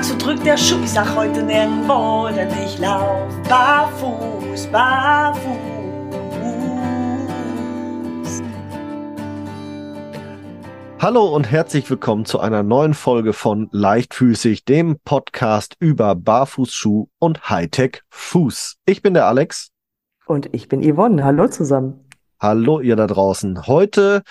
Tag, so drückt der Schuh. Ich sag heute nirgendwo, denn ich lauf barfuß, barfuß. Hallo und herzlich willkommen zu einer neuen Folge von Leichtfüßig, dem Podcast über Barfußschuh und Hightech Fuß. Ich bin der Alex. Und ich bin Yvonne. Hallo zusammen. Hallo ihr da draußen. Heute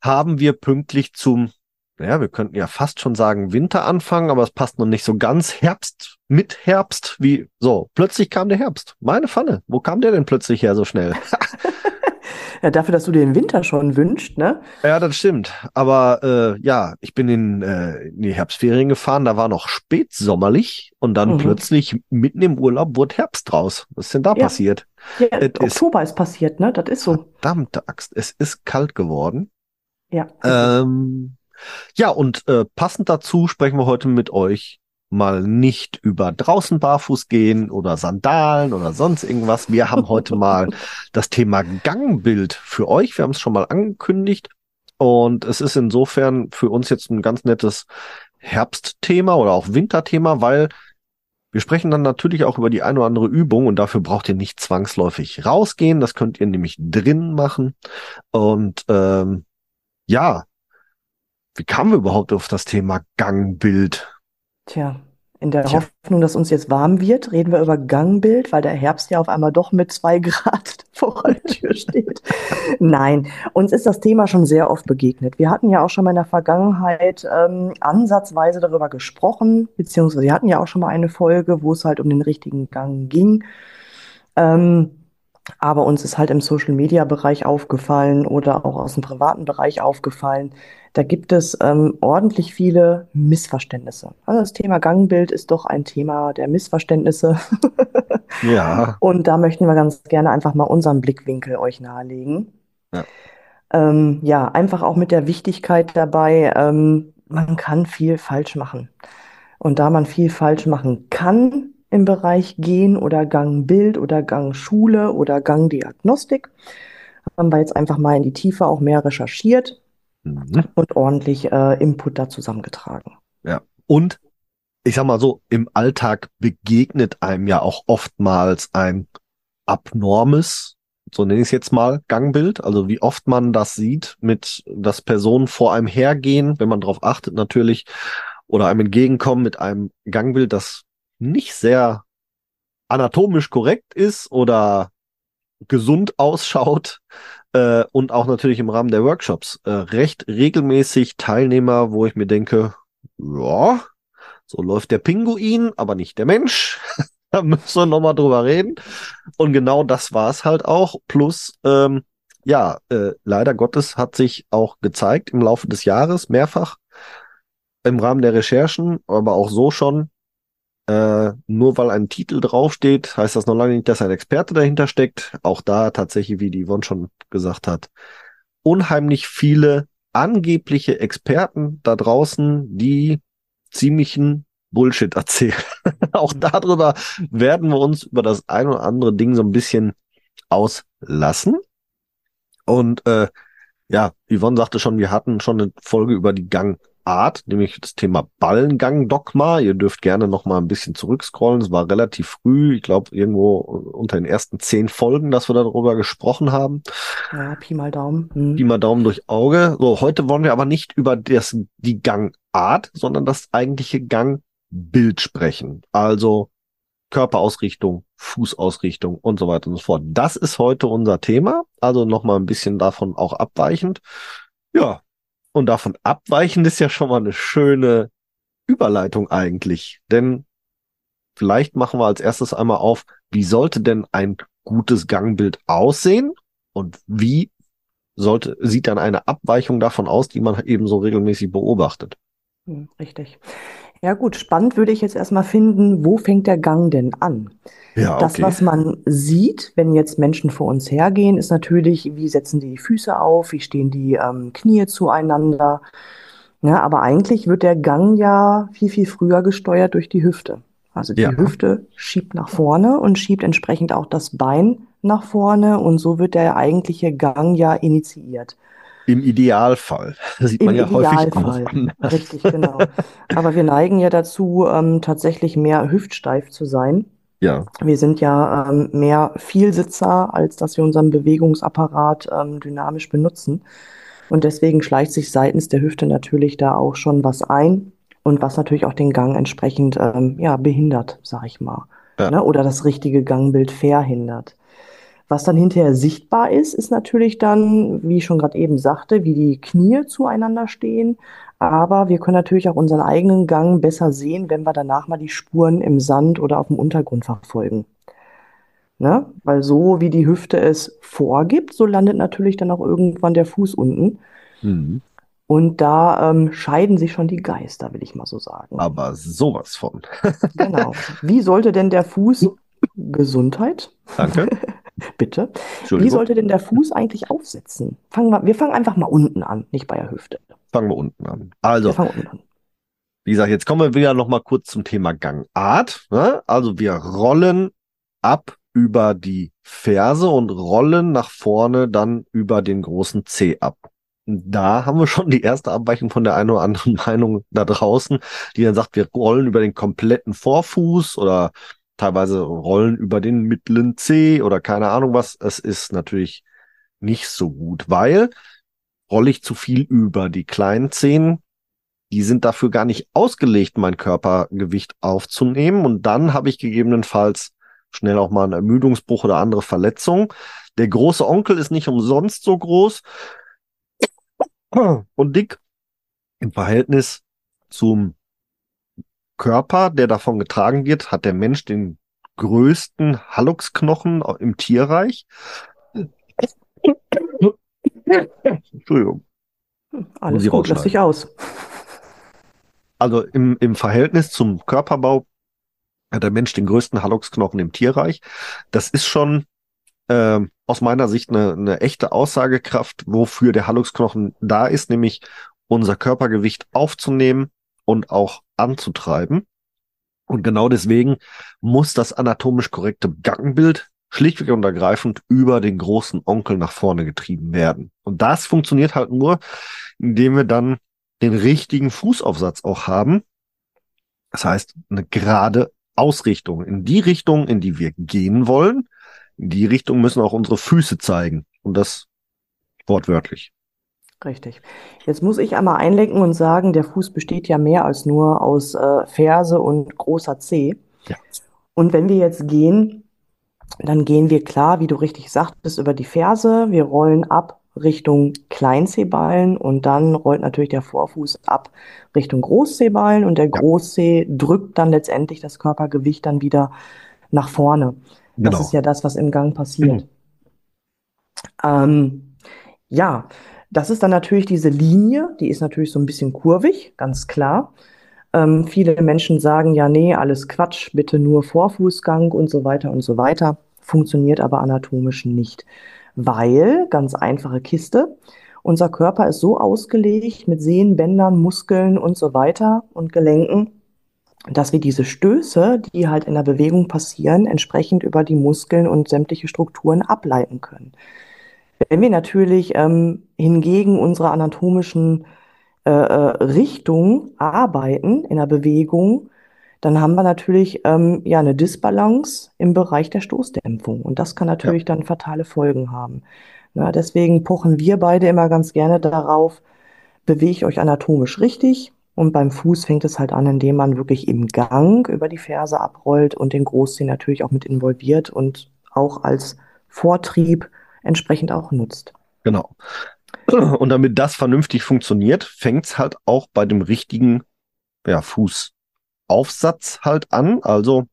haben wir pünktlich zum, ja, wir könnten ja fast schon sagen Winter anfangen, aber es passt noch nicht so ganz. Herbst, mit Herbst, wie, so, plötzlich kam der Herbst. Meine Pfanne. Wo kam der denn plötzlich her so schnell? ja, dafür, dass du dir den Winter schon wünscht, ne? Ja, das stimmt. Aber äh, ja, ich bin in, äh, in die Herbstferien gefahren, da war noch spätsommerlich und dann mhm. plötzlich mitten im Urlaub wurde Herbst draus. Was ist denn da ja. passiert? Ja, Oktober ist, ist, passiert, ne? Das ist so. Verdammte Axt, es ist kalt geworden. Ja. Ähm, ja, und äh, passend dazu sprechen wir heute mit euch mal nicht über draußen barfuß gehen oder Sandalen oder sonst irgendwas. Wir haben heute mal das Thema Gangbild für euch. Wir haben es schon mal angekündigt und es ist insofern für uns jetzt ein ganz nettes Herbstthema oder auch Winterthema, weil wir sprechen dann natürlich auch über die eine oder andere Übung und dafür braucht ihr nicht zwangsläufig rausgehen. Das könnt ihr nämlich drin machen. Und ähm, ja, wie kamen wir überhaupt auf das Thema Gangbild? Tja, in der Tja. Hoffnung, dass uns jetzt warm wird, reden wir über Gangbild, weil der Herbst ja auf einmal doch mit zwei Grad vor der Tür steht. Nein, uns ist das Thema schon sehr oft begegnet. Wir hatten ja auch schon mal in der Vergangenheit ähm, ansatzweise darüber gesprochen, beziehungsweise wir hatten ja auch schon mal eine Folge, wo es halt um den richtigen Gang ging. Ähm, aber uns ist halt im Social-Media-Bereich aufgefallen oder auch aus dem privaten Bereich aufgefallen, da gibt es ähm, ordentlich viele Missverständnisse. Also das Thema Gangbild ist doch ein Thema der Missverständnisse. ja. Und da möchten wir ganz gerne einfach mal unseren Blickwinkel euch nahelegen. Ja, ähm, ja einfach auch mit der Wichtigkeit dabei, ähm, man kann viel falsch machen. Und da man viel falsch machen kann, im Bereich Gen oder Gangbild oder Gangschule oder Gangdiagnostik. Haben wir jetzt einfach mal in die Tiefe auch mehr recherchiert mhm. und ordentlich äh, Input da zusammengetragen. Ja, und ich sag mal so, im Alltag begegnet einem ja auch oftmals ein abnormes, so nenne ich es jetzt mal, Gangbild. Also wie oft man das sieht, mit dass Personen vor einem hergehen, wenn man darauf achtet natürlich, oder einem entgegenkommen mit einem Gangbild, das nicht sehr anatomisch korrekt ist oder gesund ausschaut äh, und auch natürlich im Rahmen der Workshops äh, recht regelmäßig Teilnehmer, wo ich mir denke, ja, so läuft der Pinguin, aber nicht der Mensch. da müssen wir nochmal drüber reden. Und genau das war es halt auch. Plus, ähm, ja, äh, leider Gottes hat sich auch gezeigt im Laufe des Jahres mehrfach im Rahmen der Recherchen, aber auch so schon, äh, nur weil ein Titel draufsteht, heißt das noch lange nicht, dass ein Experte dahinter steckt. Auch da tatsächlich, wie die Yvonne schon gesagt hat, unheimlich viele angebliche Experten da draußen, die ziemlichen Bullshit erzählen. Auch darüber werden wir uns über das ein oder andere Ding so ein bisschen auslassen. Und äh, ja, Yvonne sagte schon, wir hatten schon eine Folge über die Gang Art, nämlich das Thema Ballengang-Dogma. Ihr dürft gerne noch mal ein bisschen zurückscrollen. Es war relativ früh, ich glaube irgendwo unter den ersten zehn Folgen, dass wir darüber gesprochen haben. Ja, Pi mal Daumen. Hm. Pi mal Daumen durch Auge. So, heute wollen wir aber nicht über das, die Gangart, sondern das eigentliche Gangbild sprechen. Also Körperausrichtung, Fußausrichtung und so weiter und so fort. Das ist heute unser Thema. Also noch mal ein bisschen davon auch abweichend. Ja, und davon abweichen ist ja schon mal eine schöne Überleitung eigentlich. Denn vielleicht machen wir als erstes einmal auf, wie sollte denn ein gutes Gangbild aussehen? Und wie sollte, sieht dann eine Abweichung davon aus, die man eben so regelmäßig beobachtet? Hm, richtig. Ja gut, spannend würde ich jetzt erstmal finden, wo fängt der Gang denn an? Ja, okay. Das, was man sieht, wenn jetzt Menschen vor uns hergehen, ist natürlich, wie setzen die die Füße auf, wie stehen die ähm, Knie zueinander. Ja, aber eigentlich wird der Gang ja viel, viel früher gesteuert durch die Hüfte. Also die ja. Hüfte schiebt nach vorne und schiebt entsprechend auch das Bein nach vorne und so wird der eigentliche Gang ja initiiert. Im Idealfall. Das sieht Im man ja häufig Idealfall. auch anders. Richtig, genau. Aber wir neigen ja dazu, ähm, tatsächlich mehr hüftsteif zu sein. Ja, Wir sind ja ähm, mehr Vielsitzer, als dass wir unseren Bewegungsapparat ähm, dynamisch benutzen. Und deswegen schleicht sich seitens der Hüfte natürlich da auch schon was ein und was natürlich auch den Gang entsprechend ähm, ja, behindert, sag ich mal. Ja. Ne? Oder das richtige Gangbild verhindert. Was dann hinterher sichtbar ist, ist natürlich dann, wie ich schon gerade eben sagte, wie die Knie zueinander stehen. Aber wir können natürlich auch unseren eigenen Gang besser sehen, wenn wir danach mal die Spuren im Sand oder auf dem Untergrund verfolgen. Ne? Weil so wie die Hüfte es vorgibt, so landet natürlich dann auch irgendwann der Fuß unten. mhm. Und da ähm, scheiden sich schon die Geister, will ich mal so sagen. aber sowas von. Genau. Wie sollte denn der Fuß, Gesundheit, Danke. bitte, wie sollte denn der Fuß eigentlich aufsetzen? Fangen wir, wir fangen einfach mal unten an, nicht bei der Hüfte. Fangen wir unten an. Wir Also, fangen unten an. wie gesagt, jetzt kommen wir wieder noch mal kurz zum Thema Gangart. Ne? Also wir rollen ab über die Ferse und rollen nach vorne dann über den großen Zeh ab. Da haben wir schon die erste Abweichung von der einen oder anderen Meinung da draußen, die dann sagt, wir rollen über den kompletten Vorfuß oder teilweise rollen über den mittleren Zeh oder keine Ahnung was. Es ist natürlich nicht so gut, weil rolle ich zu viel über die kleinen Zehen, die sind dafür gar nicht ausgelegt, mein Körpergewicht aufzunehmen. Und dann habe ich gegebenenfalls schnell auch mal einen Ermüdungsbruch oder andere Verletzungen. Der große Onkel ist nicht umsonst so groß und dick im Verhältnis zum Körper, der davon getragen wird, hat der Mensch den größten Halluxknochen im Tierreich. Entschuldigung. Alles Sie gut, lass dich aus. Also im, im Verhältnis zum Körperbau hat der Mensch den größten Halluxknochen im Tierreich. Das ist schon ähm, aus meiner Sicht eine, eine echte Aussagekraft, wofür der Halluxknochen da ist, nämlich unser Körpergewicht aufzunehmen und auch anzutreiben. Und genau deswegen muss das anatomisch korrekte Gangbild schlichtweg und ergreifend über den großen Onkel nach vorne getrieben werden. Und das funktioniert halt nur, indem wir dann den richtigen Fußaufsatz auch haben. Das heißt, eine gerade Ausrichtung in die Richtung, in die wir gehen wollen. In die Richtung müssen auch unsere Füße zeigen. Und das wortwörtlich. Richtig. Jetzt muss ich einmal einlenken und sagen, der Fuß besteht ja mehr als nur aus äh, Ferse und großer Zeh. Ja. Und wenn wir jetzt gehen, dann gehen wir klar, wie du richtig sagtest, über die Ferse. Wir rollen ab Richtung Kleinzehballen und dann rollt natürlich der Vorfuß ab Richtung Großzehballen und der Großzeh drückt dann letztendlich das Körpergewicht dann wieder nach vorne. Das Genau. ist ja das, was im Gang passiert. Ähm, ja, das ist dann natürlich diese Linie, die ist natürlich so ein bisschen kurvig, ganz klar. Ähm, viele Menschen sagen ja, nee, alles Quatsch, bitte nur Vorfußgang und so weiter und so weiter. Funktioniert aber anatomisch nicht, weil, ganz einfache Kiste, unser Körper ist so ausgelegt mit Sehnen, Bändern, Muskeln und so weiter und Gelenken, dass wir diese Stöße, die halt in der Bewegung passieren, entsprechend über die Muskeln und sämtliche Strukturen ableiten können. Wenn wir natürlich ähm, hingegen unsere anatomischen äh, äh, Richtung arbeiten in der Bewegung, dann haben wir natürlich ähm, ja eine Disbalance im Bereich der Stoßdämpfung. Und das kann natürlich dann fatale Folgen haben. Na, deswegen pochen wir beide immer ganz gerne darauf, bewege ich euch anatomisch richtig. Und beim Fuß fängt es halt an, indem man wirklich im Gang über die Ferse abrollt und den Großzeh natürlich auch mit involviert und auch als Vortrieb entsprechend auch nutzt. Genau. Und damit das vernünftig funktioniert, fängt's halt auch bei dem richtigen ja, Fußaufsatz halt an, also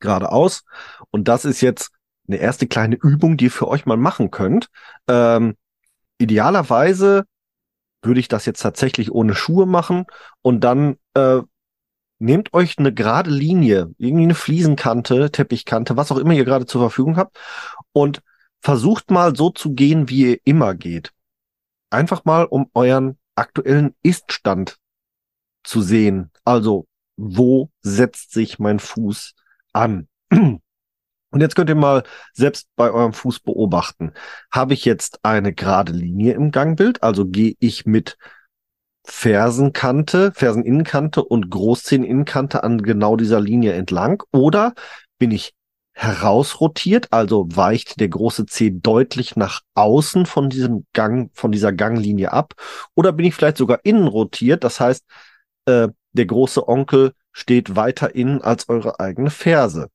geradeaus. Und das ist jetzt eine erste kleine Übung, die ihr für euch mal machen könnt. Ähm, idealerweise würde ich das jetzt tatsächlich ohne Schuhe machen und dann äh, nehmt euch eine gerade Linie, irgendwie eine Fliesenkante, Teppichkante, was auch immer ihr gerade zur Verfügung habt und versucht mal so zu gehen, wie ihr immer geht. Einfach mal, um euren aktuellen Iststand zu sehen. Also, wo setzt sich mein Fuß an? Und jetzt könnt ihr mal selbst bei eurem Fuß beobachten. Habe ich jetzt eine gerade Linie im Gangbild? Also gehe ich mit Fersenkante, Ferseninnenkante und Großzeheninnenkante an genau dieser Linie entlang? Oder bin ich herausrotiert, also weicht der große Zeh deutlich nach außen von diesem Gang, von dieser Ganglinie ab? Oder bin ich vielleicht sogar innen rotiert? Das heißt, äh, der große Onkel steht weiter innen als eure eigene Ferse.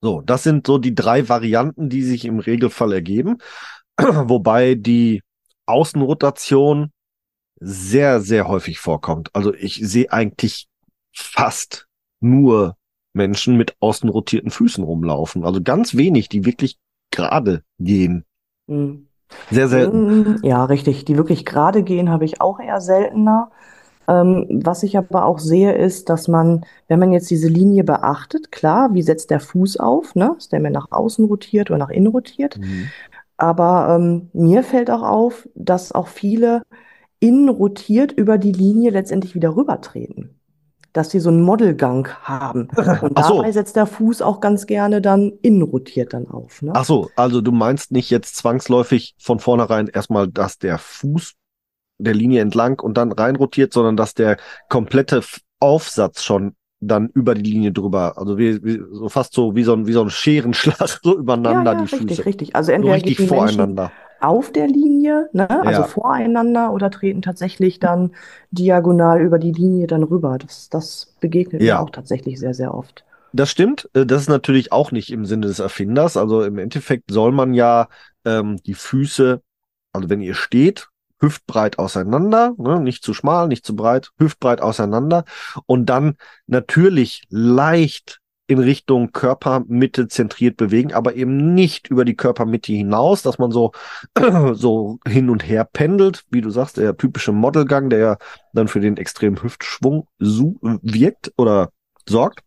So, das sind so die drei Varianten, die sich im Regelfall ergeben, wobei die Außenrotation sehr, sehr häufig vorkommt. Also ich sehe eigentlich fast nur Menschen mit außenrotierten Füßen rumlaufen. Also ganz wenig, die wirklich gerade gehen. Mhm. Sehr selten. Mm, Ja, richtig. Die wirklich gerade gehen, habe ich auch eher seltener. Ähm, was ich aber auch sehe, ist, dass man, wenn man jetzt diese Linie beachtet, klar, wie setzt der Fuß auf, ne? Ist der mehr nach außen rotiert oder nach innen rotiert? Mhm. Aber ähm, mir fällt auch auf, dass auch viele innen rotiert über die Linie letztendlich wieder rübertreten. Dass sie so einen Modelgang haben. Und Ach so. dabei setzt der Fuß auch ganz gerne dann innen rotiert dann auf. Ne? Ach so, also du meinst nicht jetzt zwangsläufig von vornherein erstmal, dass der Fuß der Linie entlang und dann reinrotiert, sondern dass der komplette Aufsatz schon dann über die Linie drüber, also wie, wie so fast so wie so ein wie so ein Scherenschlag so übereinander ja, ja, die richtig, Füße. richtig. Also So entweder richtig gehen die Menschen voreinander. Auf der Linie, ne, also Ja. voreinander oder treten tatsächlich dann diagonal über die Linie dann rüber. Das, das begegnet mir Ja. auch tatsächlich sehr, sehr oft. Das stimmt. Äh, Das ist natürlich auch nicht im Sinne des Erfinders. Also im Endeffekt soll man ja ähm, die Füße, also wenn ihr steht, hüftbreit auseinander, ne, nicht zu schmal, nicht zu breit, hüftbreit auseinander und dann natürlich leicht in Richtung Körpermitte zentriert bewegen, aber eben nicht über die Körpermitte hinaus, dass man so, so hin und her pendelt, wie du sagst, der typische Modelgang, der ja dann für den extremen Hüftschwung wirkt oder sorgt.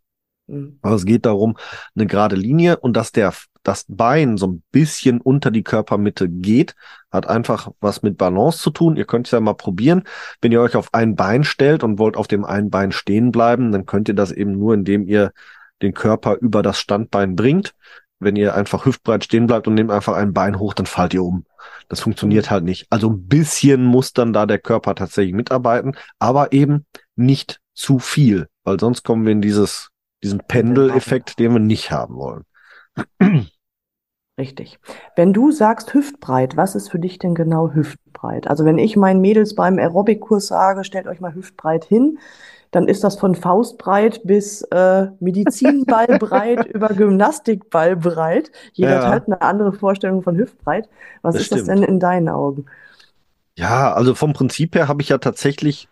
Mhm. Aber es geht darum, eine gerade Linie und dass der, das Bein so ein bisschen unter die Körpermitte geht, hat einfach was mit Balance zu tun. Ihr könnt es ja mal probieren. Wenn ihr euch auf ein Bein stellt und wollt auf dem einen Bein stehen bleiben, dann könnt ihr das eben nur, indem ihr den Körper über das Standbein bringt. Wenn ihr einfach hüftbreit stehen bleibt und nehmt einfach ein Bein hoch, dann fallt ihr um. Das funktioniert halt nicht. Also ein bisschen muss dann da der Körper tatsächlich mitarbeiten, aber eben nicht zu viel, weil sonst kommen wir in dieses, diesen Pendeleffekt, den wir nicht haben wollen. Richtig. Wenn du sagst hüftbreit, was ist für dich denn genau hüftbreit? Also wenn ich meinen Mädels beim Aerobic-Kurs sage, stellt euch mal hüftbreit hin, dann ist das von Faustbreit bis äh, Medizinballbreit über Gymnastikballbreit. Jeder Ja. hat halt eine andere Vorstellung von hüftbreit. Was Das ist das stimmt. denn in deinen Augen? Ja, also vom Prinzip her habe ich ja tatsächlich,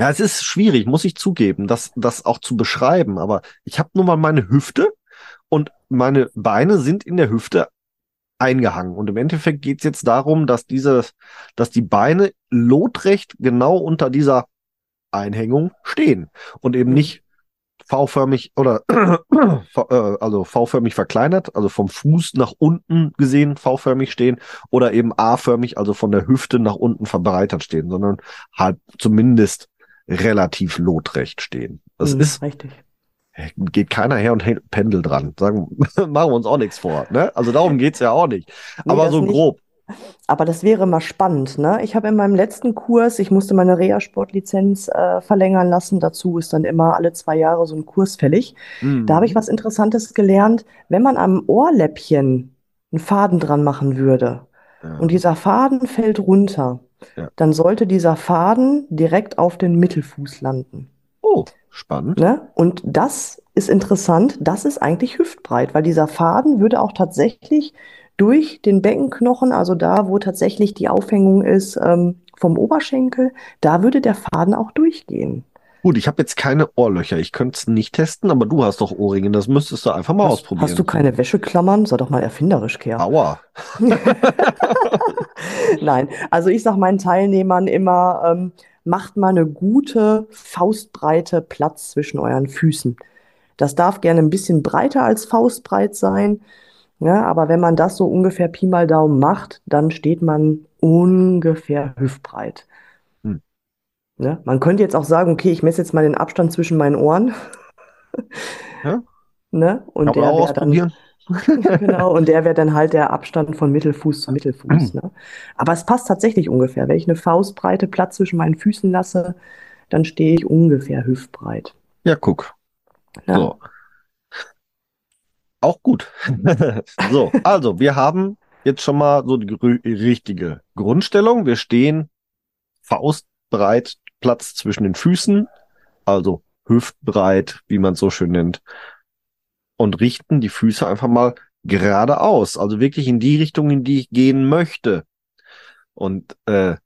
ja, es ist schwierig, muss ich zugeben, das, das auch zu beschreiben, aber ich habe nun mal meine Hüfte und meine Beine sind in der Hüfte eingehangen. Und im Endeffekt geht es jetzt darum, dass diese, dass die Beine lotrecht genau unter dieser Einhängung stehen und eben Mhm. nicht V-förmig oder äh, also V-förmig verkleinert, also vom Fuß nach unten gesehen V-förmig stehen oder eben A-förmig, also von der Hüfte nach unten verbreitert stehen, sondern halt zumindest relativ lotrecht stehen. Das Hm, ist, richtig. geht keiner her und hält Pendel dran. Sagen, machen wir uns auch nichts vor. Ne? Also darum geht's ja auch nicht. Nee, Aber so nicht. Aber das wäre mal spannend, ne? Ich habe in meinem letzten Kurs, ich musste meine Reha-Sportlizenz äh, verlängern lassen. Dazu ist dann immer alle zwei Jahre so ein Kurs fällig. Da habe ich was Interessantes gelernt. Wenn man am Ohrläppchen einen Faden dran machen würde Ja. und dieser Faden fällt runter, Ja. dann sollte dieser Faden direkt auf den Mittelfuß landen. Oh, spannend. Ne? Und das ist interessant, das ist eigentlich hüftbreit, weil dieser Faden würde auch tatsächlich durch den Beckenknochen, also da, wo tatsächlich die Aufhängung ist ähm, vom Oberschenkel, da würde der Faden auch durchgehen. Gut, ich habe jetzt keine Ohrlöcher. Ich könnte es nicht testen, aber du hast doch Ohrringe. Das müsstest du einfach mal Hast, ausprobieren. hast du keine Wäscheklammern? Sei doch mal erfinderisch, Kerl. Aua. Nein, also ich sage meinen Teilnehmern immer, ähm, macht mal eine gute Faustbreite Platz zwischen euren Füßen. Das darf gerne ein bisschen breiter als faustbreit sein, ja, aber wenn man das so ungefähr Pi mal Daumen macht, dann steht man ungefähr hüftbreit. Hm. Ne? Man könnte jetzt auch sagen, okay, ich messe jetzt mal den Abstand zwischen meinen Ohren. Ja. Ne? Und der wäre dann, genau, und der wäre dann halt der Abstand von Mittelfuß zu Mittelfuß. Ne? Aber es passt tatsächlich ungefähr. Wenn ich eine Faustbreite Platz zwischen meinen Füßen lasse, dann stehe ich ungefähr hüftbreit. Ja, guck. Ja. So. Auch gut. so, also wir haben jetzt schon mal so die richtige Grundstellung. Wir stehen faustbreit Platz zwischen den Füßen, also hüftbreit, wie man es so schön nennt, und richten die Füße einfach mal geradeaus, also wirklich in die Richtung, in die ich gehen möchte. Und äh,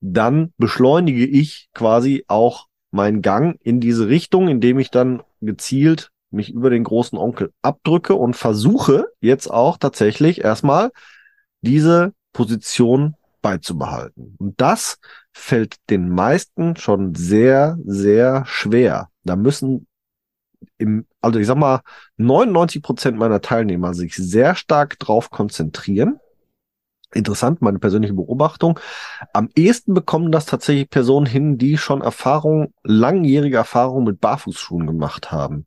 dann beschleunige ich quasi auch meinen Gang in diese Richtung, indem ich dann gezielt mich über den großen Onkel abdrücke und versuche jetzt auch tatsächlich erstmal diese Position beizubehalten. Und das fällt den meisten schon sehr, sehr schwer. Da müssen im, also ich sag mal, 99 Prozent meiner Teilnehmer sich sehr stark drauf konzentrieren. Interessant, meine persönliche Beobachtung. Am ehesten bekommen das tatsächlich Personen hin, die schon Erfahrung, langjährige Erfahrung mit Barfußschuhen gemacht haben.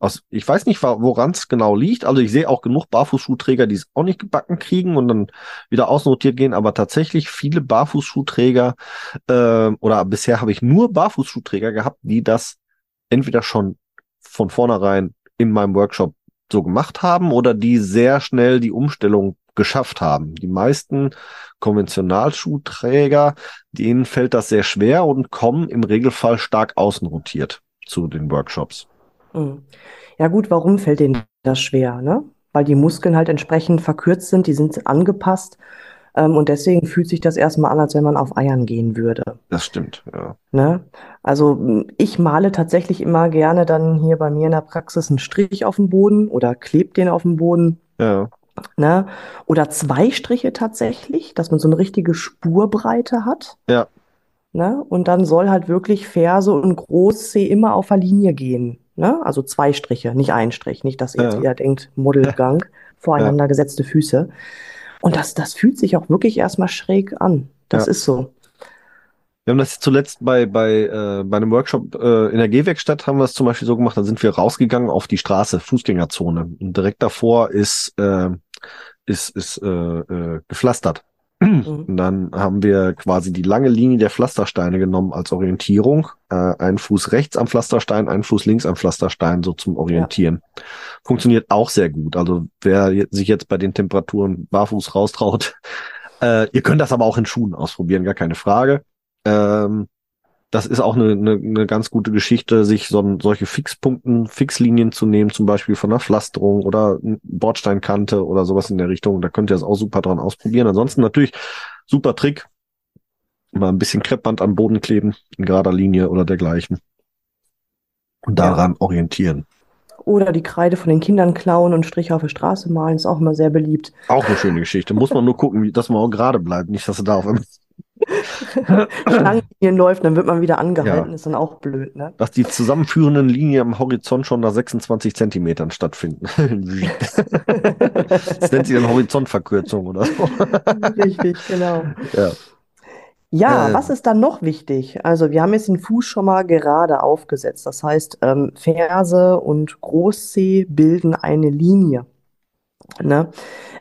Aus, ich weiß nicht, woran es genau liegt. Also ich sehe auch genug Barfußschuhträger, die es auch nicht gebacken kriegen und dann wieder ausnotiert gehen. Aber tatsächlich viele Barfußschuhträger äh, oder bisher habe ich nur Barfußschuhträger gehabt, die das entweder schon von vornherein in meinem Workshop so gemacht haben oder die sehr schnell die Umstellung geschafft haben. Die meisten Konventionalschuhträger, denen fällt das sehr schwer und kommen im Regelfall stark außenrotiert zu den Workshops. Hm. Ja gut, warum fällt denen das schwer? Ne? Weil die Muskeln halt entsprechend verkürzt sind, die sind angepasst ähm, und deswegen fühlt sich das erstmal an, als wenn man auf Eiern gehen würde. Das stimmt, ja. Ne? Also ich male tatsächlich immer gerne dann hier bei mir in der Praxis einen Strich auf dem Boden oder klebe den auf dem Boden. Ja. Ne? Oder zwei Striche tatsächlich, dass man so eine richtige Spurbreite hat. Ja. Ne? Und dann soll halt wirklich Ferse und Großzeh immer auf der Linie gehen. Ne? Also zwei Striche, nicht ein Strich. Nicht, dass jetzt Ja. jeder denkt, Modelgang, voreinander gesetzte Füße. Und das, das fühlt sich auch wirklich erstmal schräg an. Das Ja. ist so. Wir haben das zuletzt bei, bei, äh, bei einem Workshop äh, in der Gehwerkstatt haben wir es zum Beispiel so gemacht, da sind wir rausgegangen auf die Straße, Fußgängerzone. Und direkt davor ist, äh, ist, ist äh, äh, gepflastert. Mhm. Und dann haben wir quasi die lange Linie der Pflastersteine genommen als Orientierung. Äh, einen Fuß rechts am Pflasterstein, einen Fuß links am Pflasterstein, so zum Orientieren. Funktioniert auch sehr gut. Also wer sich jetzt bei den Temperaturen barfuß raustraut, äh, ihr könnt das aber auch in Schuhen ausprobieren, gar keine Frage. Ähm, das ist auch eine, eine, eine ganz gute Geschichte, sich so, solche Fixpunkten, Fixlinien zu nehmen, zum Beispiel von einer Pflasterung oder Bordsteinkante oder sowas in der Richtung. Da könnt ihr das auch super dran ausprobieren. Ansonsten natürlich super Trick. Mal ein bisschen Kreppband am Boden kleben, in gerader Linie oder dergleichen. Und Ja. daran orientieren. Oder die Kreide von den Kindern klauen und Striche auf der Straße malen, ist auch immer sehr beliebt. Auch eine schöne Geschichte. Muss man nur gucken, dass man auch gerade bleibt. Nicht, dass du da auf einmal, Schlangenlinien läuft, dann wird man wieder angehalten, Ja. ist dann auch blöd, ne? dass die zusammenführenden Linien am Horizont schon nach 26 Zentimetern stattfinden. das nennt sich dann Horizontverkürzung oder so. Richtig, genau. Ja. Ja, Äh. was ist dann noch wichtig? Also wir haben jetzt den Fuß schon mal gerade aufgesetzt. Das heißt, ähm, Ferse und Großzeh bilden eine Linie. Ne?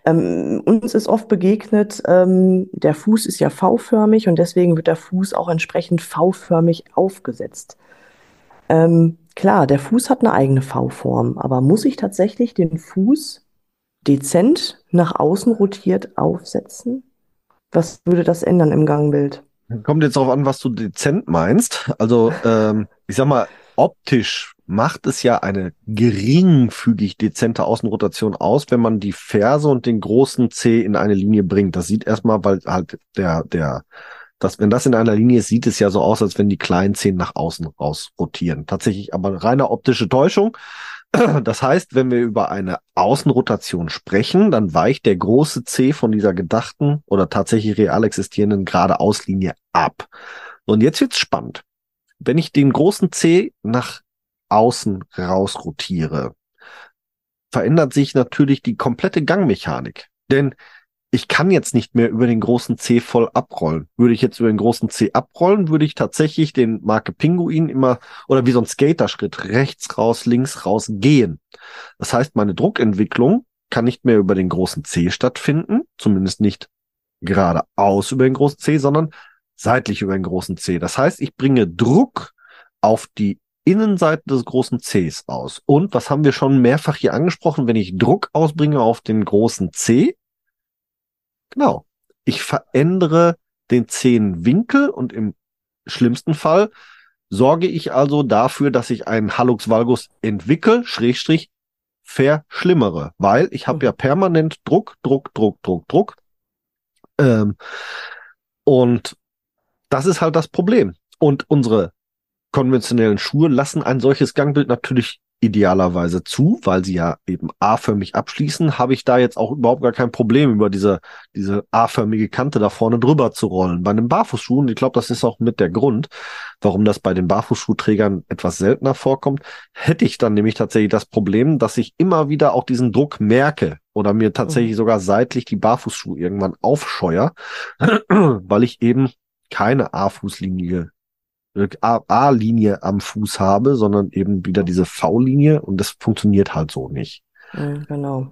Ähm, uns ist oft begegnet, ähm, der Fuß ist ja V-förmig und deswegen wird der Fuß auch entsprechend V-förmig aufgesetzt. Ähm, klar, der Fuß hat eine eigene V-Form, aber muss ich tatsächlich den Fuß dezent nach außen rotiert aufsetzen? Was würde das ändern im Gangbild? Kommt jetzt darauf an, was du dezent meinst. Also, ähm, ich sag mal, optisch macht es ja eine geringfügig dezente Außenrotation aus, wenn man die Ferse und den großen C in eine Linie bringt. Das sieht erstmal, weil halt der, der, das, wenn das in einer Linie ist, sieht es ja so aus, als wenn die kleinen Zehen nach außen raus rotieren. Tatsächlich aber reine optische Täuschung. Das heißt, wenn wir über eine Außenrotation sprechen, dann weicht der große C von dieser gedachten oder tatsächlich real existierenden geradeauslinie ab. Und jetzt wird's spannend. Wenn ich den großen C nach außen rausrotiere, verändert sich natürlich die komplette Gangmechanik. Denn ich kann jetzt nicht mehr über den großen C voll abrollen. Würde ich jetzt über den großen C abrollen, würde ich tatsächlich den Marke Pinguin immer oder wie so ein Skaterschritt rechts raus, links raus gehen. Das heißt, meine Druckentwicklung kann nicht mehr über den großen C stattfinden, zumindest nicht geradeaus über den großen C, sondern seitlich über den großen C. Das heißt, ich bringe Druck auf die Innenseite des großen Cs aus. Und was haben wir schon mehrfach hier angesprochen, wenn ich Druck ausbringe auf den großen C, Genau. Ich verändere den Zehenwinkel und im schlimmsten Fall sorge ich also dafür, dass ich einen Hallux valgus entwickle, Schrägstrich, verschlimmere, weil ich habe ja permanent Druck, Druck, Druck, Druck, Druck. Ähm, und das ist halt das Problem. Und unsere konventionellen Schuhe lassen ein solches Gangbild natürlich idealerweise zu, weil sie ja eben A-förmig abschließen, habe ich da jetzt auch überhaupt gar kein Problem, über diese, diese A-förmige Kante da vorne drüber zu rollen. Bei einem Barfußschuh, und ich glaube, das ist auch mit der Grund, warum das bei den Barfußschuhträgern etwas seltener vorkommt, hätte ich dann nämlich tatsächlich das Problem, dass ich immer wieder auch diesen Druck merke oder mir tatsächlich mhm. sogar seitlich die Barfußschuhe irgendwann aufscheuer, weil ich eben keine A-Fußlinie A-Linie am Fuß habe, sondern eben wieder diese V-Linie und das funktioniert halt so nicht. Genau.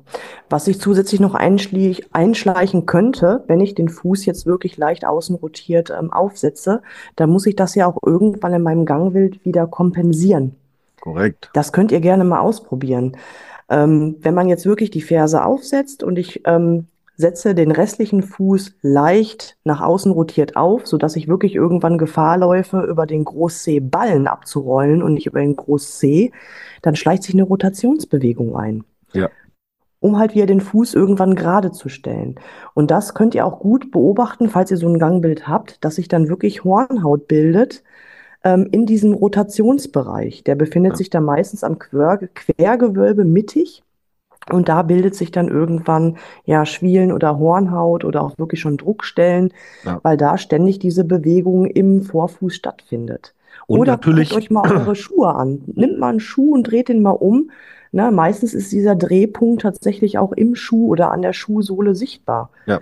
Was ich zusätzlich noch einschleichen könnte, wenn ich den Fuß jetzt wirklich leicht außen rotiert ähm, aufsetze, dann muss ich das ja auch irgendwann in meinem Gangbild wieder kompensieren. Korrekt. Das könnt ihr gerne mal ausprobieren. Ähm, wenn man jetzt wirklich die Ferse aufsetzt und ich ähm, setze den restlichen Fuß leicht nach außen rotiert auf, sodass ich wirklich irgendwann Gefahr läufe, über den Groß-C-Ballen abzurollen und nicht über den Groß-C, dann schleicht sich eine Rotationsbewegung ein. Ja. Um halt wieder den Fuß irgendwann gerade zu stellen. Und das könnt ihr auch gut beobachten, falls ihr so ein Gangbild habt, dass sich dann wirklich Hornhaut bildet ähm, in diesem Rotationsbereich. Der befindet ja. sich dann meistens am Quer Quergewölbe mittig und da bildet sich dann irgendwann ja Schwielen oder Hornhaut oder auch wirklich schon Druckstellen, ja. weil da ständig diese Bewegung im Vorfuß stattfindet. Und oder natürlich guckt euch mal eure Schuhe an. Nimmt mal einen Schuh und dreht den mal um. Na, meistens ist dieser Drehpunkt tatsächlich auch im Schuh oder an der Schuhsohle sichtbar. Ja.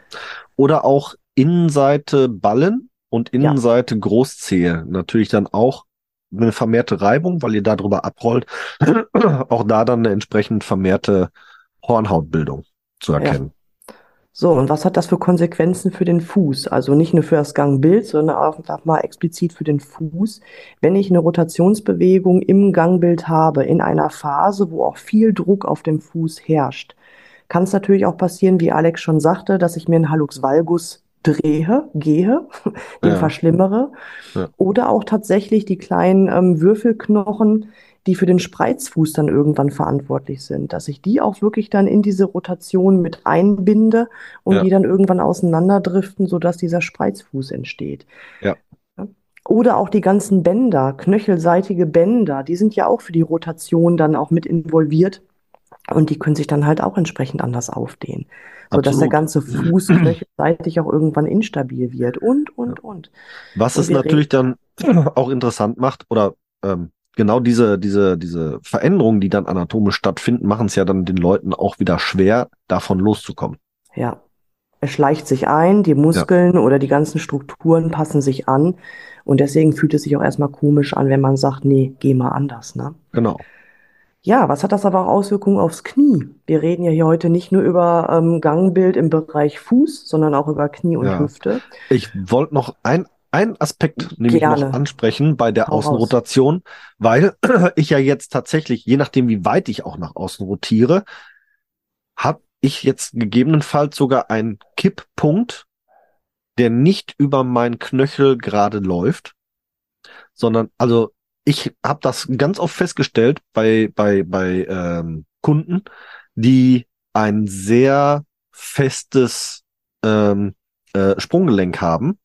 Oder auch Innenseite Ballen und Innenseite ja. Großzehe. Natürlich dann auch eine vermehrte Reibung, weil ihr da drüber abrollt. auch da dann eine entsprechend vermehrte Hornhautbildung zu erkennen. Ja. So, und was hat das für Konsequenzen für den Fuß? Also nicht nur für das Gangbild, sondern auch mal explizit für den Fuß. Wenn ich eine Rotationsbewegung im Gangbild habe, in einer Phase, wo auch viel Druck auf dem Fuß herrscht, kann es natürlich auch passieren, wie Alex schon sagte, dass ich mir einen Hallux valgus drehe, gehe, den ja. verschlimmere. Ja. Oder auch tatsächlich die kleinen ähm, Würfelknochen die für den Spreizfuß dann irgendwann verantwortlich sind, dass ich die auch wirklich dann in diese Rotation mit einbinde und ja. die dann irgendwann auseinanderdriften, sodass dieser Spreizfuß entsteht. Ja. Oder auch die ganzen Bänder, knöchelseitige Bänder, die sind ja auch für die Rotation dann auch mit involviert. Und die können sich dann halt auch entsprechend anders aufdehnen. Sodass der ganze Fuß knöchelseitig auch irgendwann instabil wird und, und, und. Was und es natürlich dann auch interessant macht oder ähm, genau diese, diese, diese Veränderungen, die dann anatomisch stattfinden, machen es ja dann den Leuten auch wieder schwer, davon loszukommen. Ja. Es schleicht sich ein, die Muskeln ja. oder die ganzen Strukturen passen sich an. Und deswegen fühlt es sich auch erstmal komisch an, wenn man sagt, nee, geh mal anders, ne? Genau. Ja, was hat das aber auch Auswirkungen aufs Knie? Wir reden ja hier heute nicht nur über ähm, Gangbild im Bereich Fuß, sondern auch über Knie und ja. Hüfte. Ich wollte noch ein einen Aspekt nämlich Gerne. noch ansprechen bei der Hau Außenrotation, raus. weil ich ja jetzt tatsächlich, je nachdem wie weit ich auch nach außen rotiere, habe ich jetzt gegebenenfalls sogar einen Kipppunkt, der nicht über meinen Knöchel gerade läuft, sondern also ich habe das ganz oft festgestellt bei bei bei ähm, Kunden, die ein sehr festes ähm, äh, Sprunggelenk haben,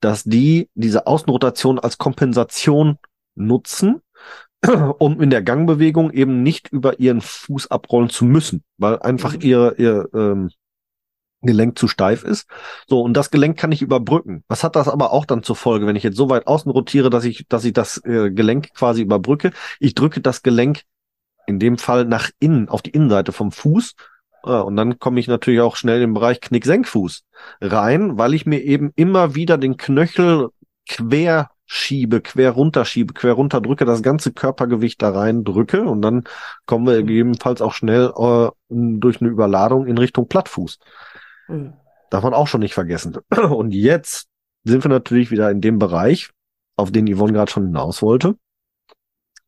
dass die diese Außenrotation als Kompensation nutzen, um in der Gangbewegung eben nicht über ihren Fuß abrollen zu müssen, weil einfach mhm. ihr, ihr ähm, Gelenk zu steif ist. So, und das Gelenk kann ich überbrücken. Was hat das aber auch dann zur Folge, wenn ich jetzt so weit außen rotiere, dass ich, dass ich das äh, Gelenk quasi überbrücke? Ich drücke das Gelenk in dem Fall nach innen, auf die Innenseite vom Fuß und dann komme ich natürlich auch schnell im Bereich Knick-Senkfuß rein, weil ich mir eben immer wieder den Knöchel quer schiebe, quer runterschiebe, quer runterdrücke, das ganze Körpergewicht da rein drücke und dann kommen wir gegebenenfalls auch schnell äh, durch eine Überladung in Richtung Plattfuß. Mhm. Darf man auch schon nicht vergessen. Und jetzt sind wir natürlich wieder in dem Bereich, auf den Yvonne gerade schon hinaus wollte.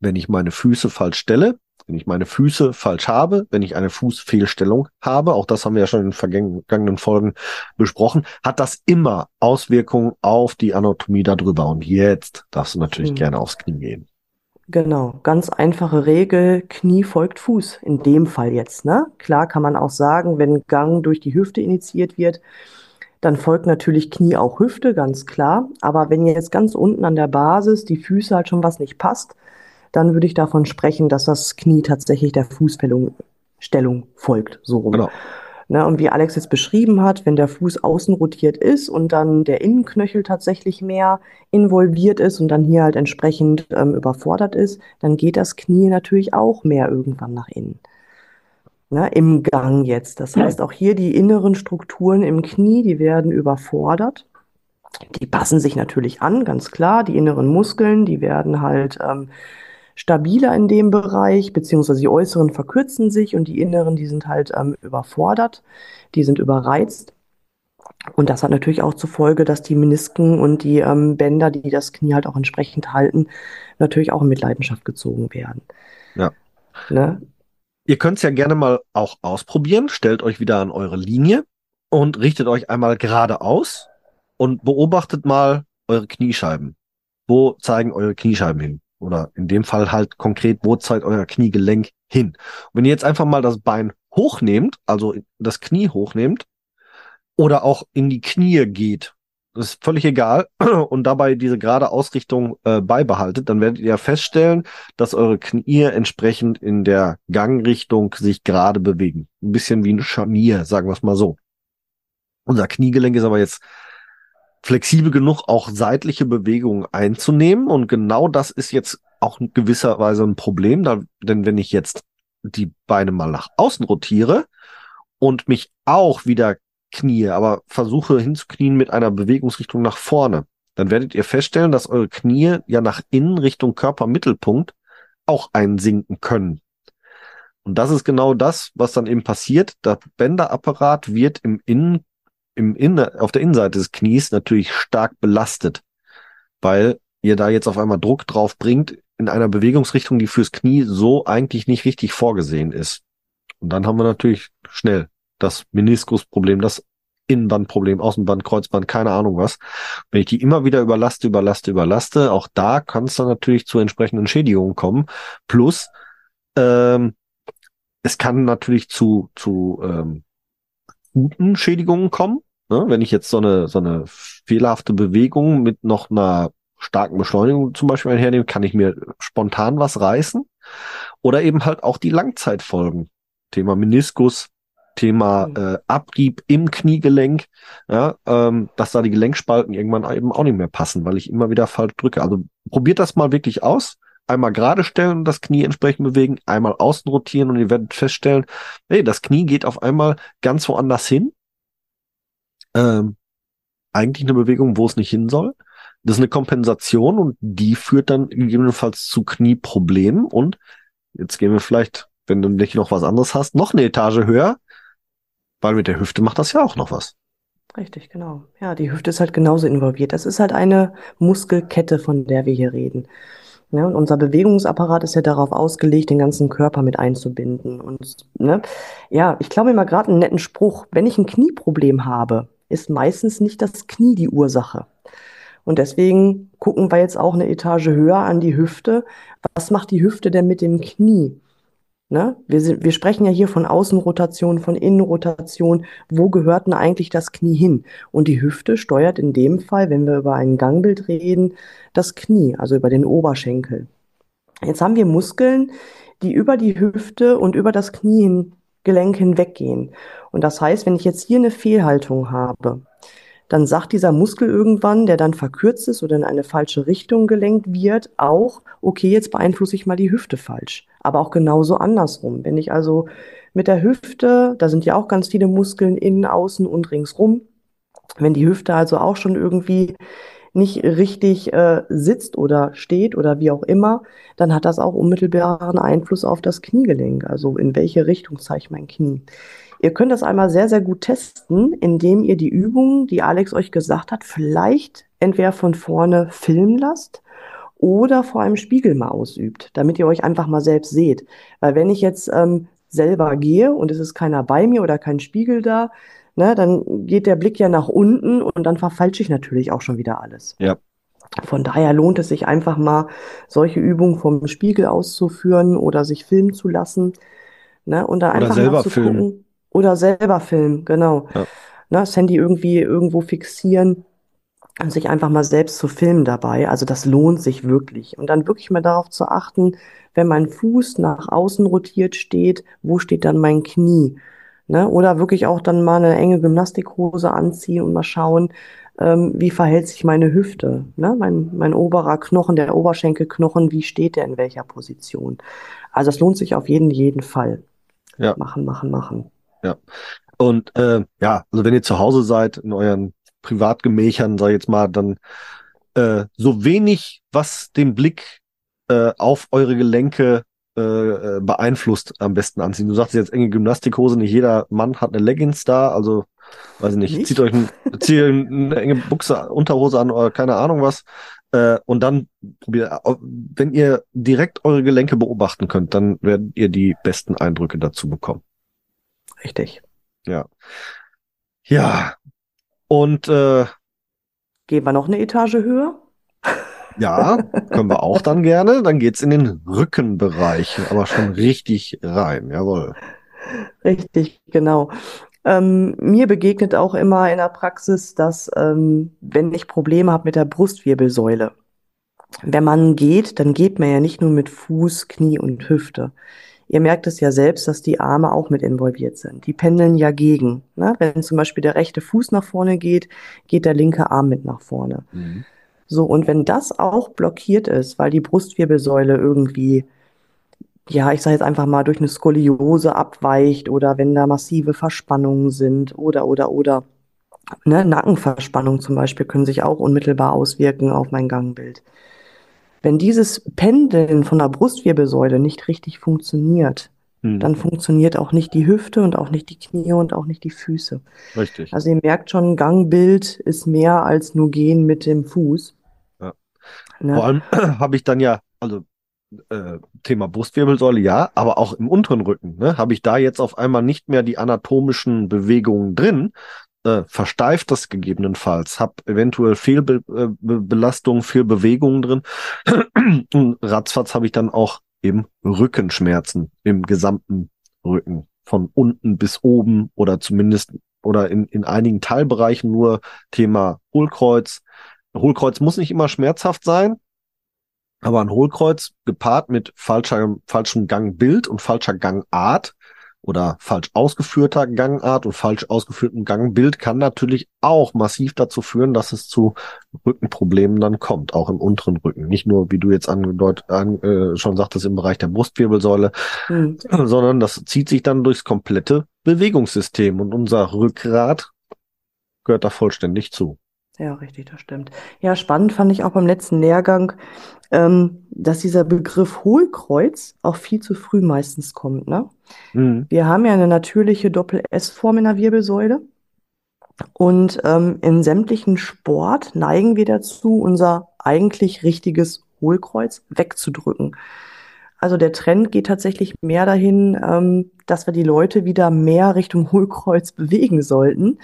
Wenn ich meine Füße falsch stelle, wenn ich meine Füße falsch habe, wenn ich eine Fußfehlstellung habe, auch das haben wir ja schon in vergangenen Folgen besprochen, hat das immer Auswirkungen auf die Anatomie darüber. Und jetzt darfst du natürlich mhm. gerne aufs Knie gehen. Genau, ganz einfache Regel, Knie folgt Fuß, in dem Fall jetzt. Ne? Klar kann man auch sagen, wenn Gang durch die Hüfte initiiert wird, dann folgt natürlich Knie auch Hüfte, ganz klar. Aber wenn jetzt ganz unten an der Basis die Füße halt schon was nicht passt, dann würde ich davon sprechen, dass das Knie tatsächlich der Fußstellung Stellung folgt, so rum. Genau. Ne, und wie Alex jetzt beschrieben hat, wenn der Fuß außen rotiert ist und dann der Innenknöchel tatsächlich mehr involviert ist und dann hier halt entsprechend ähm, überfordert ist, dann geht das Knie natürlich auch mehr irgendwann nach innen. Ne, Im Gang jetzt. Das heißt, auch hier die inneren Strukturen im Knie, die werden überfordert. Die passen sich natürlich an, ganz klar. Die inneren Muskeln, die werden halt ähm, stabiler in dem Bereich, beziehungsweise die äußeren verkürzen sich und die inneren, die sind halt ähm, überfordert, die sind überreizt. Und das hat natürlich auch zur Folge, dass die Menisken und die ähm, Bänder, die das Knie halt auch entsprechend halten, natürlich auch in Mitleidenschaft gezogen werden. Ja. Ne? Ihr könnt es ja gerne mal auch ausprobieren. Stellt euch wieder an eure Linie und richtet euch einmal geradeaus und beobachtet mal eure Kniescheiben. Wo zeigen eure Kniescheiben hin? Oder in dem Fall halt konkret, wo zeigt euer Kniegelenk hin? Und wenn ihr jetzt einfach mal das Bein hochnehmt, also das Knie hochnehmt, oder auch in die Knie geht, das ist völlig egal, und dabei diese gerade Ausrichtung äh, beibehaltet, dann werdet ihr feststellen, dass eure Knie entsprechend in der Gangrichtung sich gerade bewegen. Ein bisschen wie ein Scharnier, sagen wir es mal so. Unser Kniegelenk ist aber jetzt flexibel genug, auch seitliche Bewegungen einzunehmen. Und genau das ist jetzt auch in gewisser Weise ein Problem, da, denn wenn ich jetzt die Beine mal nach außen rotiere und mich auch wieder knie, aber versuche hinzuknien mit einer Bewegungsrichtung nach vorne, dann werdet ihr feststellen, dass eure Knie ja nach innen Richtung Körpermittelpunkt auch einsinken können. Und das ist genau das, was dann eben passiert. Der Bänderapparat wird im Innen im Inner, auf der Innenseite des Knies natürlich stark belastet, weil ihr da jetzt auf einmal Druck drauf bringt in einer Bewegungsrichtung, die fürs Knie so eigentlich nicht richtig vorgesehen ist. Und dann haben wir natürlich schnell das Meniskusproblem, das Innenbandproblem, Außenband, Kreuzband, keine Ahnung was. Wenn ich die immer wieder überlaste, überlaste, überlaste, auch da kann es dann natürlich zu entsprechenden Schädigungen kommen. Plus, ähm, es kann natürlich zu, zu ähm, guten Schädigungen kommen. Ne? Wenn ich jetzt so eine, so eine fehlerhafte Bewegung mit noch einer starken Beschleunigung zum Beispiel einhernehme, kann ich mir spontan was reißen. Oder eben halt auch die Langzeitfolgen. Thema Meniskus, Thema mhm. äh, Abrieb im Kniegelenk, ja, ähm, dass da die Gelenkspalten irgendwann eben auch nicht mehr passen, weil ich immer wieder falsch drücke. Also probiert das mal wirklich aus. Einmal gerade stellen und das Knie entsprechend bewegen, einmal außen rotieren und ihr werdet feststellen, hey, das Knie geht auf einmal ganz woanders hin ähm, eigentlich eine Bewegung, wo es nicht hin soll. Das ist eine Kompensation und die führt dann gegebenenfalls zu Knieproblemen und jetzt gehen wir vielleicht, wenn du nicht noch was anderes hast, noch eine Etage höher, weil mit der Hüfte macht das ja auch noch was. Richtig, genau. Ja, die Hüfte ist halt genauso involviert. Das ist halt eine Muskelkette, von der wir hier reden. Ja, und unser Bewegungsapparat ist ja darauf ausgelegt, den ganzen Körper mit einzubinden. Und ne, ja, ich glaube immer gerade einen netten Spruch, wenn ich ein Knieproblem habe, ist meistens nicht das Knie die Ursache. Und deswegen gucken wir jetzt auch eine Etage höher an die Hüfte. Was macht die Hüfte denn mit dem Knie? Ne? Wir, sind, wir sprechen ja hier von Außenrotation, von Innenrotation. Wo gehört denn eigentlich das Knie hin? Und die Hüfte steuert in dem Fall, wenn wir über ein Gangbild reden, das Knie, also über den Oberschenkel. Jetzt haben wir Muskeln, die über die Hüfte und über das Kniegelenk hinweggehen. Und das heißt, wenn ich jetzt hier eine Fehlhaltung habe, dann sagt dieser Muskel irgendwann, der dann verkürzt ist oder in eine falsche Richtung gelenkt wird, auch, okay, jetzt beeinflusse ich mal die Hüfte falsch. Aber auch genauso andersrum. Wenn ich also mit der Hüfte, da sind ja auch ganz viele Muskeln innen, außen und ringsrum, wenn die Hüfte also auch schon irgendwie nicht richtig äh, sitzt oder steht oder wie auch immer, dann hat das auch unmittelbaren Einfluss auf das Kniegelenk. Also in welche Richtung zeige ich mein Knie. Ihr könnt das einmal sehr, sehr gut testen, indem ihr die Übungen, die Alex euch gesagt hat, vielleicht entweder von vorne filmen lasst oder vor einem Spiegel mal ausübt, damit ihr euch einfach mal selbst seht. Weil wenn ich jetzt ähm, selber gehe und es ist keiner bei mir oder kein Spiegel da, ne, dann geht der Blick ja nach unten und dann verfalsche ich natürlich auch schon wieder alles. Ja. Von daher lohnt es sich einfach mal, solche Übungen vom Spiegel auszuführen oder sich filmen zu lassen. Ne, und dann Oder einfach selber mal zu filmen. gucken. Oder selber filmen, genau. Ja. Ne, das Handy irgendwie irgendwo fixieren und sich einfach mal selbst zu filmen dabei. Also das lohnt sich wirklich. Und dann wirklich mal darauf zu achten, wenn mein Fuß nach außen rotiert steht, wo steht dann mein Knie? Ne? Oder wirklich auch dann mal eine enge Gymnastikhose anziehen und mal schauen, ähm, wie verhält sich meine Hüfte? Ne? Mein, mein oberer Knochen, der Oberschenkelknochen, wie steht der in welcher Position? Also es lohnt sich auf jeden, jeden Fall. Ja. Machen, machen, machen. Und äh, ja, also wenn ihr zu Hause seid, in euren Privatgemächern, sag ich jetzt mal, dann äh, so wenig, was den Blick äh, auf eure Gelenke äh, äh, beeinflusst, am besten anziehen. Du sagst jetzt enge Gymnastikhose, nicht jeder Mann hat eine Leggings da, also weiß ich nicht, Nicht? zieht euch ein, zieht eine enge Buchse, Unterhose an oder keine Ahnung was. Äh, und dann probiert, wenn ihr direkt eure Gelenke beobachten könnt, dann werdet ihr die besten Eindrücke dazu bekommen. Richtig. Ja. Und äh, Gehen wir noch eine Etage höher? Ja, können wir auch dann gerne. Dann geht's in den Rückenbereich, aber schon richtig rein. Jawohl. Richtig, genau. Ähm, mir begegnet auch immer in der Praxis, dass ähm, wenn ich Probleme habe mit der Brustwirbelsäule, wenn man geht, dann geht man ja nicht nur mit Fuß, Knie und Hüfte. Ihr merkt es ja selbst, dass die Arme auch mit involviert sind. Die pendeln ja gegen. Ne? Wenn zum Beispiel der rechte Fuß nach vorne geht, geht der linke Arm mit nach vorne. Mhm. So, und wenn das auch blockiert ist, weil die Brustwirbelsäule irgendwie, ja, ich sage jetzt einfach mal, durch eine Skoliose abweicht oder wenn da massive Verspannungen sind oder, oder, oder, ne, Nackenverspannungen zum Beispiel können sich auch unmittelbar auswirken auf mein Gangbild. Wenn dieses Pendeln von der Brustwirbelsäule nicht richtig funktioniert, Mhm. dann funktioniert auch nicht die Hüfte und auch nicht die Knie und auch nicht die Füße. Richtig. Also ihr merkt schon, Gangbild ist mehr als nur gehen mit dem Fuß. Ne? Vor allem habe ich dann ja, also äh, Thema Brustwirbelsäule, ja, aber auch im unteren Rücken, ne, habe ich da jetzt auf einmal nicht mehr die anatomischen Bewegungen drin, äh, versteift das gegebenenfalls, habe eventuell Fehlbelastung, Fehlbewegungen drin und ratzfatz habe ich dann auch eben Rückenschmerzen im gesamten Rücken, von unten bis oben oder zumindest oder in, in einigen Teilbereichen nur Thema Hohlkreuz. Hohlkreuz muss nicht immer schmerzhaft sein, aber ein Hohlkreuz gepaart mit falscher, falschem Gangbild und falscher Gangart oder falsch ausgeführter Gangart und falsch ausgeführtem Gangbild kann natürlich auch massiv dazu führen, dass es zu Rückenproblemen dann kommt, auch im unteren Rücken. Nicht nur, wie du jetzt angedeutet, an, äh, schon sagtest, im Bereich der Brustwirbelsäule, Hm. sondern das zieht sich dann durchs komplette Bewegungssystem und unser Rückgrat gehört da vollständig zu. Ja, richtig, das stimmt. Ja, spannend fand ich auch beim letzten Lehrgang, ähm, dass dieser Begriff Hohlkreuz auch viel zu früh meistens kommt, ne? Mhm. Wir haben ja eine natürliche Doppel-S-Form in der Wirbelsäule. Und ähm, in sämtlichen Sport neigen wir dazu, unser eigentlich richtiges Hohlkreuz wegzudrücken. Also der Trend geht tatsächlich mehr dahin, ähm, dass wir die Leute wieder mehr Richtung Hohlkreuz bewegen sollten,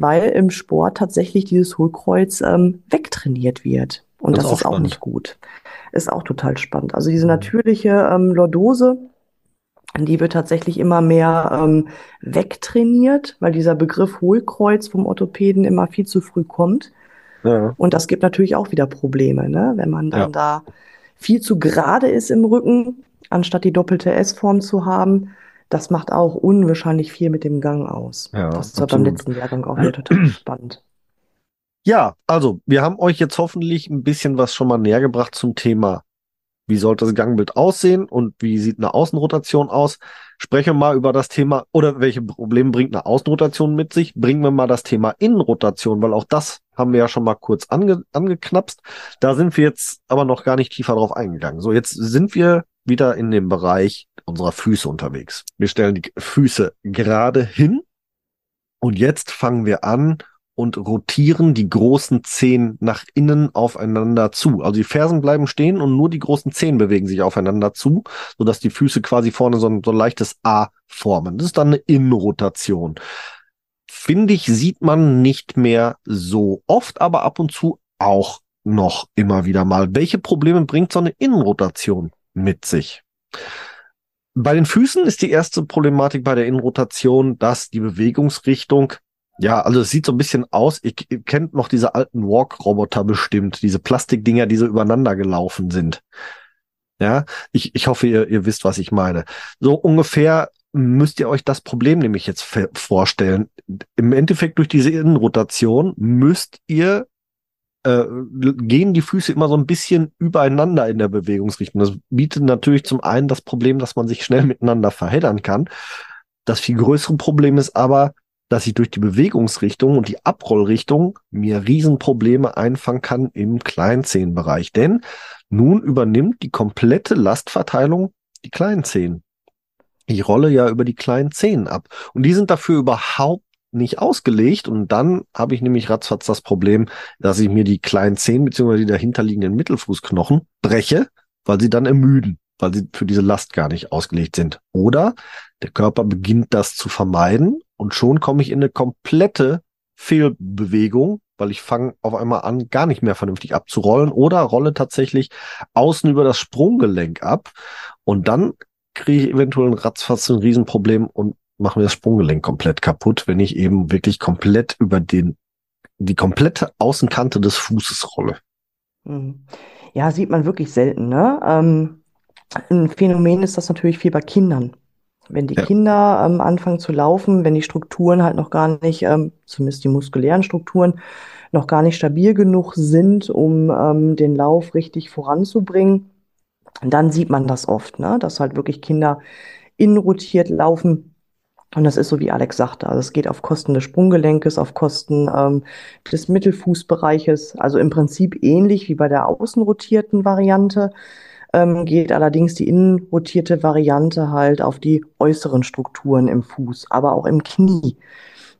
weil im Sport tatsächlich dieses Hohlkreuz ähm, wegtrainiert wird. Und Das das, ist auch auch nicht gut. Ist auch total spannend. Also diese Mhm. natürliche ähm, Lordose, die wird tatsächlich immer mehr ähm, wegtrainiert, weil dieser Begriff Hohlkreuz vom Orthopäden immer viel zu früh kommt. Ja. Und das gibt natürlich auch wieder Probleme, ne? Wenn man dann da viel zu gerade ist im Rücken, anstatt die doppelte S-Form zu haben. Das macht auch unwahrscheinlich viel mit dem Gang aus. Ja, das war beim letzten Jahrgang auch wieder total spannend. Ja, also wir haben euch jetzt hoffentlich ein bisschen was schon mal näher gebracht zum Thema, wie sollte das Gangbild aussehen und wie sieht eine Außenrotation aus. Sprechen wir mal über das Thema oder welche Probleme bringt eine Außenrotation mit sich. Bringen wir mal das Thema Innenrotation, weil auch das haben wir ja schon mal kurz ange, angeknapst. Da sind wir jetzt aber noch gar nicht tiefer drauf eingegangen. So, jetzt sind wir wieder in dem Bereich unserer Füße unterwegs. Wir stellen die Füße gerade hin und jetzt fangen wir an und rotieren die großen Zehen nach innen aufeinander zu. Also die Fersen bleiben stehen und nur die großen Zehen bewegen sich aufeinander zu, sodass die Füße quasi vorne so ein, so ein leichtes A formen. Das ist dann eine Innenrotation. Finde ich, sieht man nicht mehr so oft, aber ab und zu auch noch immer wieder mal. Welche Probleme bringt so eine Innenrotation mit sich? Bei den Füßen ist die erste Problematik bei der Innenrotation, dass die Bewegungsrichtung ja, also es sieht so ein bisschen aus, ihr, ihr kennt noch diese alten Walk-Roboter bestimmt, diese Plastikdinger, die so übereinander gelaufen sind. Ja, ich, ich hoffe, ihr, ihr wisst, was ich meine. So ungefähr müsst ihr euch das Problem nämlich jetzt vorstellen. Im Endeffekt durch diese Innenrotation müsst ihr äh, gehen die Füße immer so ein bisschen übereinander in der Bewegungsrichtung. Das bietet natürlich zum einen das Problem, dass man sich schnell miteinander verheddern kann. Das viel größere Problem ist aber, dass ich durch die Bewegungsrichtung und die Abrollrichtung mir Riesenprobleme einfangen kann im Kleinzehenbereich. Denn nun übernimmt die komplette Lastverteilung die kleinen Zehen. Ich rolle ja über die kleinen Zehen ab. Und die sind dafür überhaupt nicht ausgelegt. Und dann habe ich nämlich ratzfatz das Problem, dass ich mir die kleinen Zehen bzw. die dahinterliegenden Mittelfußknochen breche, weil sie dann ermüden, weil sie für diese Last gar nicht ausgelegt sind. Oder der Körper beginnt das zu vermeiden und schon komme ich in eine komplette Fehlbewegung, weil ich fange auf einmal an, gar nicht mehr vernünftig abzurollen oder rolle tatsächlich außen über das Sprunggelenk ab. Und dann kriege ich eventuell ein ratzfatz ein Riesenproblem und mache mir das Sprunggelenk komplett kaputt, wenn ich eben wirklich komplett über den, die komplette Außenkante des Fußes rolle. Mhm. Ja, sieht man wirklich selten, ne? Ähm, ein Phänomen ist das natürlich viel bei Kindern. Wenn die ja. Kinder ähm, anfangen zu laufen, wenn die Strukturen halt noch gar nicht, ähm, zumindest die muskulären Strukturen, noch gar nicht stabil genug sind, um ähm, den Lauf richtig voranzubringen, dann sieht man das oft, ne? dass halt wirklich Kinder innenrotiert laufen. Und das ist so, wie Alex sagte, also es geht auf Kosten des Sprunggelenkes, auf Kosten ähm, des Mittelfußbereiches, also im Prinzip ähnlich wie bei der außenrotierten Variante ähm, geht allerdings die innenrotierte Variante halt auf die äußeren Strukturen im Fuß, aber auch im Knie.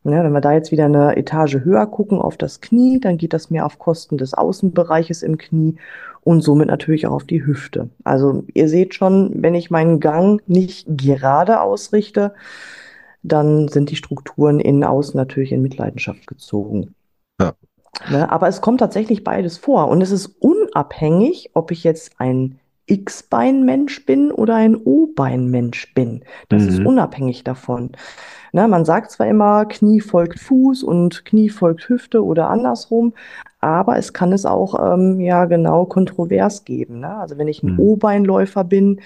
Ja, wenn wir da jetzt wieder eine Etage höher gucken auf das Knie, dann geht das mehr auf Kosten des Außenbereiches im Knie und somit natürlich auch auf die Hüfte. Also ihr seht schon, wenn ich meinen Gang nicht gerade ausrichte, dann sind die Strukturen innen außen natürlich in Mitleidenschaft gezogen. Ja. Ne, aber es kommt tatsächlich beides vor und es ist unabhängig, ob ich jetzt ein X-Bein-Mensch bin oder ein O-Bein-Mensch bin. Das mhm. ist unabhängig davon. Ne, man sagt zwar immer, Knie folgt Fuß und Knie folgt Hüfte oder andersrum, aber es kann es auch ähm, ja genau kontrovers geben. Ne? Also wenn ich ein mhm. O-Beinläufer bin,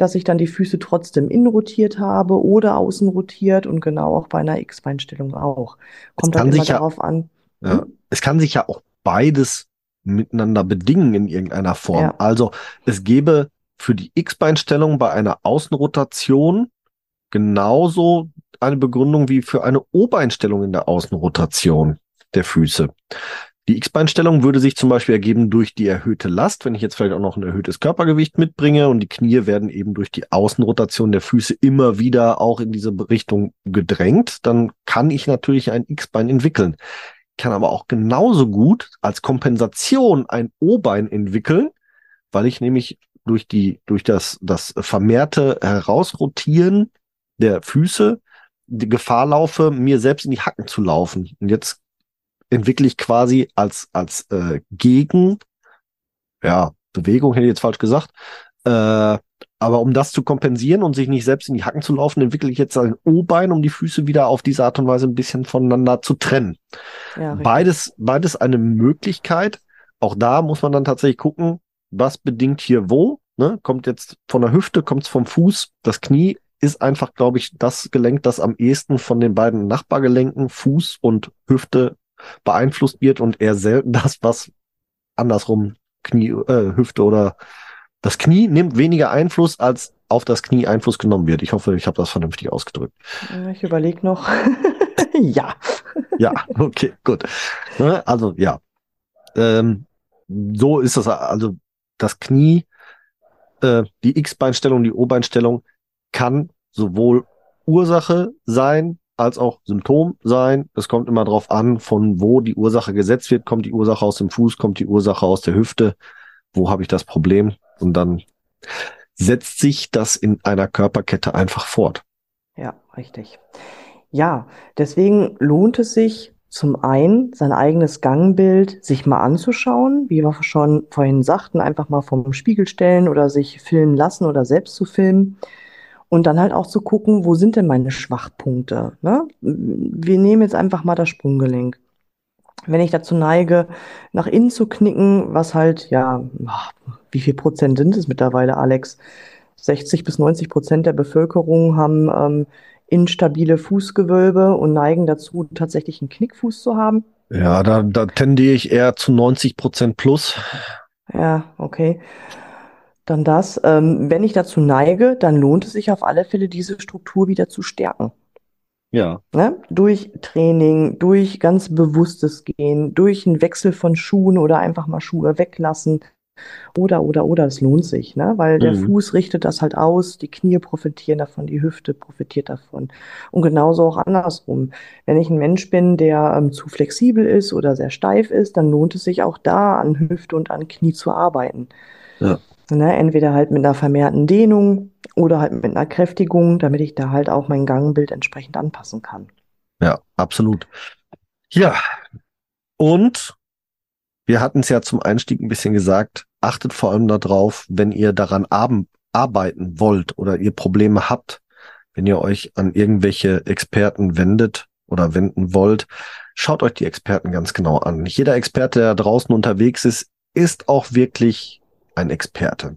dass ich dann die Füße trotzdem innen rotiert habe oder außen rotiert und genau auch bei einer X-Beinstellung auch. Kommt dann immer darauf ja, an. Ja, hm? es kann sich ja auch beides miteinander bedingen in irgendeiner Form. Ja. Also es gäbe für die X-Beinstellung bei einer Außenrotation genauso eine Begründung wie für eine O-Beinstellung in der Außenrotation der Füße. Die X-Beinstellung würde sich zum Beispiel ergeben durch die erhöhte Last, wenn ich jetzt vielleicht auch noch ein erhöhtes Körpergewicht mitbringe und die Knie werden eben durch die Außenrotation der Füße immer wieder auch in diese Richtung gedrängt, dann kann ich natürlich ein X-Bein entwickeln kann aber auch genauso gut als Kompensation ein O-Bein entwickeln, weil ich nämlich durch die, durch das, das vermehrte Herausrotieren der Füße die Gefahr laufe, mir selbst in die Hacken zu laufen. Und jetzt entwickle ich quasi als, als äh, Gegen, ja, Bewegung hätte ich jetzt falsch gesagt, äh, aber um das zu kompensieren und sich nicht selbst in die Hacken zu laufen, entwickle ich jetzt ein O-Bein, um die Füße wieder auf diese Art und Weise ein bisschen voneinander zu trennen. Ja, beides, beides eine Möglichkeit. Auch da muss man dann tatsächlich gucken, was bedingt hier wo. Ne? Kommt jetzt von der Hüfte, kommt es vom Fuß. Das Knie ist einfach, glaube ich, das Gelenk, das am ehesten von den beiden Nachbargelenken, Fuß und Hüfte, beeinflusst wird und eher selten das, was andersrum Knie, äh, Hüfte oder das Knie nimmt weniger Einfluss, als auf das Knie Einfluss genommen wird. Ich hoffe, ich habe das vernünftig ausgedrückt. Ich überlege noch. ja. Ja, okay, gut. Ne, also ja. Ähm, so ist das, also das Knie, äh, die X-Beinstellung, die O-Beinstellung kann sowohl Ursache sein, als auch Symptom sein. Es kommt immer darauf an, von wo die Ursache gesetzt wird. Kommt die Ursache aus dem Fuß, kommt die Ursache aus der Hüfte? Wo habe ich das Problem? Und dann setzt sich das in einer Körperkette einfach fort. Ja, richtig. Ja, deswegen lohnt es sich zum einen, sein eigenes Gangbild sich mal anzuschauen, wie wir schon vorhin sagten, einfach mal vom Spiegel stellen oder sich filmen lassen oder selbst zu filmen. Und dann halt auch zu gucken, wo sind denn meine Schwachpunkte? Ne? Wir nehmen jetzt einfach mal das Sprunggelenk. Wenn ich dazu neige, nach innen zu knicken, was halt, ja, wie viel Prozent sind es mittlerweile, Alex? 60 bis 90 Prozent der Bevölkerung haben ähm, instabile Fußgewölbe und neigen dazu, tatsächlich einen Knickfuß zu haben. Ja, da, da tendiere ich eher zu 90 Prozent plus. Ja, okay. Dann das. Ähm, wenn ich dazu neige, dann lohnt es sich auf alle Fälle, diese Struktur wieder zu stärken. Ja. Ne? Durch Training, durch ganz bewusstes Gehen, durch einen Wechsel von Schuhen oder einfach mal Schuhe weglassen, oder, oder, oder, es lohnt sich, ne? weil der Mhm. Fuß richtet das halt aus, die Knie profitieren davon, die Hüfte profitiert davon. Und genauso auch andersrum. Wenn ich ein Mensch bin, der ähm, zu flexibel ist oder sehr steif ist, dann lohnt es sich auch da an Hüfte und an Knie zu arbeiten. Ja. Ne? Entweder halt mit einer vermehrten Dehnung oder halt mit einer Kräftigung, damit ich da halt auch mein Gangbild entsprechend anpassen kann. Ja, absolut. Ja, und wir hatten es ja zum Einstieg ein bisschen gesagt, achtet vor allem darauf, wenn ihr daran arbeiten wollt oder ihr Probleme habt, wenn ihr euch an irgendwelche Experten wendet oder wenden wollt, schaut euch die Experten ganz genau an. Jeder Experte, der draußen unterwegs ist, ist auch wirklich ein Experte.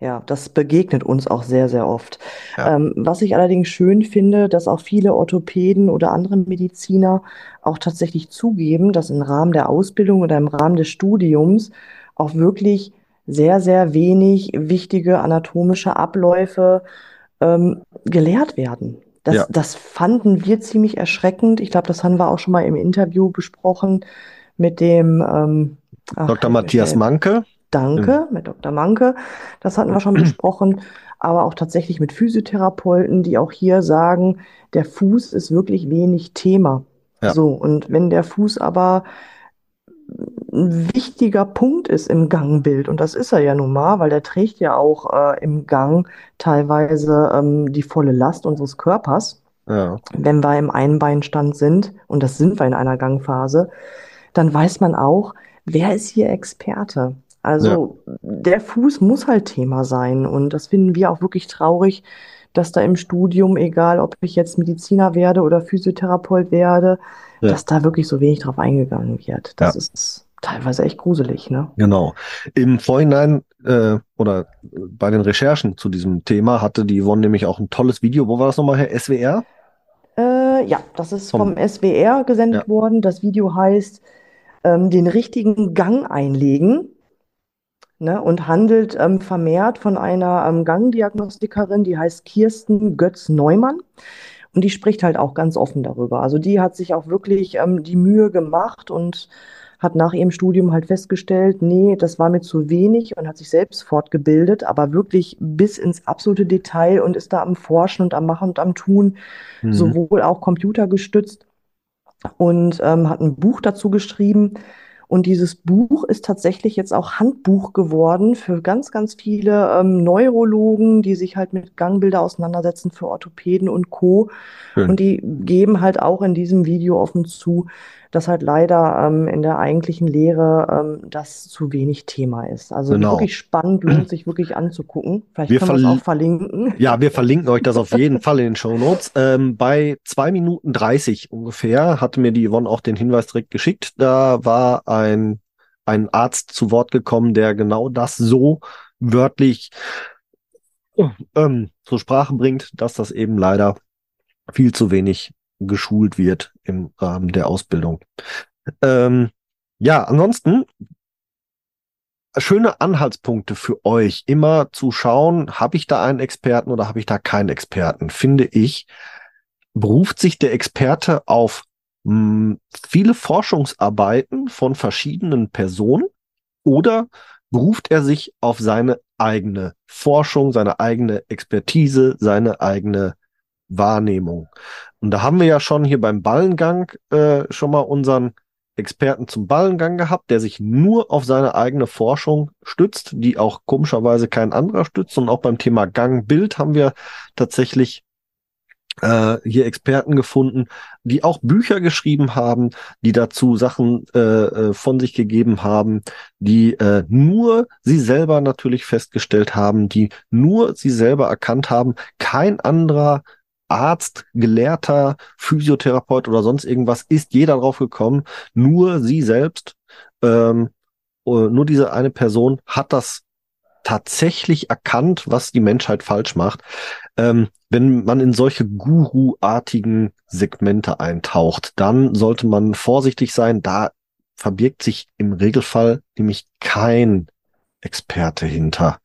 Ja, das begegnet uns auch sehr, sehr oft. Ja. Ähm, was ich allerdings schön finde, dass auch viele Orthopäden oder andere Mediziner auch tatsächlich zugeben, dass im Rahmen der Ausbildung oder im Rahmen des Studiums auch wirklich sehr, sehr wenig wichtige anatomische Abläufe ähm, gelehrt werden. Das, Ja. das fanden wir ziemlich erschreckend. Ich glaube, das haben wir auch schon mal im Interview besprochen mit dem ähm, ach, Dr. Matthias. Manke, Danke, mit Dr. Manke. Das hatten wir schon besprochen, aber auch tatsächlich mit Physiotherapeuten, die auch hier sagen, der Fuß ist wirklich wenig Thema. Ja. So, und wenn der Fuß aber ein wichtiger Punkt ist im Gangbild, und das ist er ja nun mal, weil der trägt ja auch äh, im Gang teilweise ähm, die volle Last unseres Körpers ja, wenn wir im Einbeinstand sind, und das sind wir in einer Gangphase, dann weiß man auch, wer ist hier Experte. Also der Fuß muss halt Thema sein. Und das finden wir auch wirklich traurig, dass da im Studium, egal ob ich jetzt Mediziner werde oder Physiotherapeut werde, Ja. dass da wirklich so wenig drauf eingegangen wird. Das Ja. ist teilweise echt gruselig, ne? Genau. Im Vorhinein äh, oder bei den Recherchen zu diesem Thema hatte die Yvonne nämlich auch ein tolles Video. Wo war das nochmal, Herr SWR? Äh, ja, das ist Vom- vom SWR gesendet Ja. worden. Das Video heißt ähm, Den richtigen Gang einlegen ne, und handelt ähm, vermehrt von einer ähm, Gangdiagnostikerin, die heißt Kirsten Götz-Neumann. Und die spricht halt auch ganz offen darüber. Also die hat sich auch wirklich ähm, die Mühe gemacht und hat nach ihrem Studium halt festgestellt, nee, das war mir zu wenig und hat sich selbst fortgebildet, aber wirklich bis ins absolute Detail und ist da am Forschen und am Machen und am Tun Mhm. sowohl auch computergestützt und ähm, hat ein Buch dazu geschrieben. Und dieses Buch ist tatsächlich jetzt auch Handbuch geworden für ganz, ganz viele ähm, Neurologen, die sich halt mit Gangbilder auseinandersetzen, für Orthopäden und Co. Schön. Und die geben halt auch in diesem Video offen zu, dass halt leider ähm, in der eigentlichen Lehre ähm, das zu wenig Thema ist. Also Genau. wirklich spannend, lohnt sich wirklich anzugucken. Vielleicht Wir können wir es auch verlinken. Ja, wir verlinken euch das auf jeden Fall in den Show Notes. Ähm, bei zwei Minuten 30 ungefähr hatte mir die Yvonne auch den Hinweis direkt geschickt. Da war ein, ein Arzt zu Wort gekommen, der genau das so wörtlich ähm, zur Sprache bringt, dass das eben leider viel zu wenig geschult wird im Rahmen der Ausbildung. Ähm, ja, ansonsten schöne Anhaltspunkte für euch, immer zu schauen, habe ich da einen Experten oder habe ich da keinen Experten, finde ich, beruft sich der Experte auf mh, hm, viele Forschungsarbeiten von verschiedenen Personen oder beruft er sich auf seine eigene Forschung, seine eigene Expertise, seine eigene Wahrnehmung. Und da haben wir ja schon hier beim Ballengang äh, schon mal unseren Experten zum Ballengang gehabt, der sich nur auf seine eigene Forschung stützt, die auch komischerweise kein anderer stützt. Und auch beim Thema Gangbild haben wir tatsächlich äh, hier Experten gefunden, die auch Bücher geschrieben haben, die dazu Sachen äh, äh, von sich gegeben haben, die äh, nur sie selber natürlich festgestellt haben, die nur sie selber erkannt haben. Kein anderer Arzt, Gelehrter, Physiotherapeut oder sonst irgendwas ist jeder drauf gekommen. Nur sie selbst, ähm, äh, nur diese eine Person hat das tatsächlich erkannt, was die Menschheit falsch macht. Ähm, wenn man in solche Guru-artigen Segmente eintaucht, dann sollte man vorsichtig sein. Da verbirgt sich im Regelfall nämlich kein Experte hinter.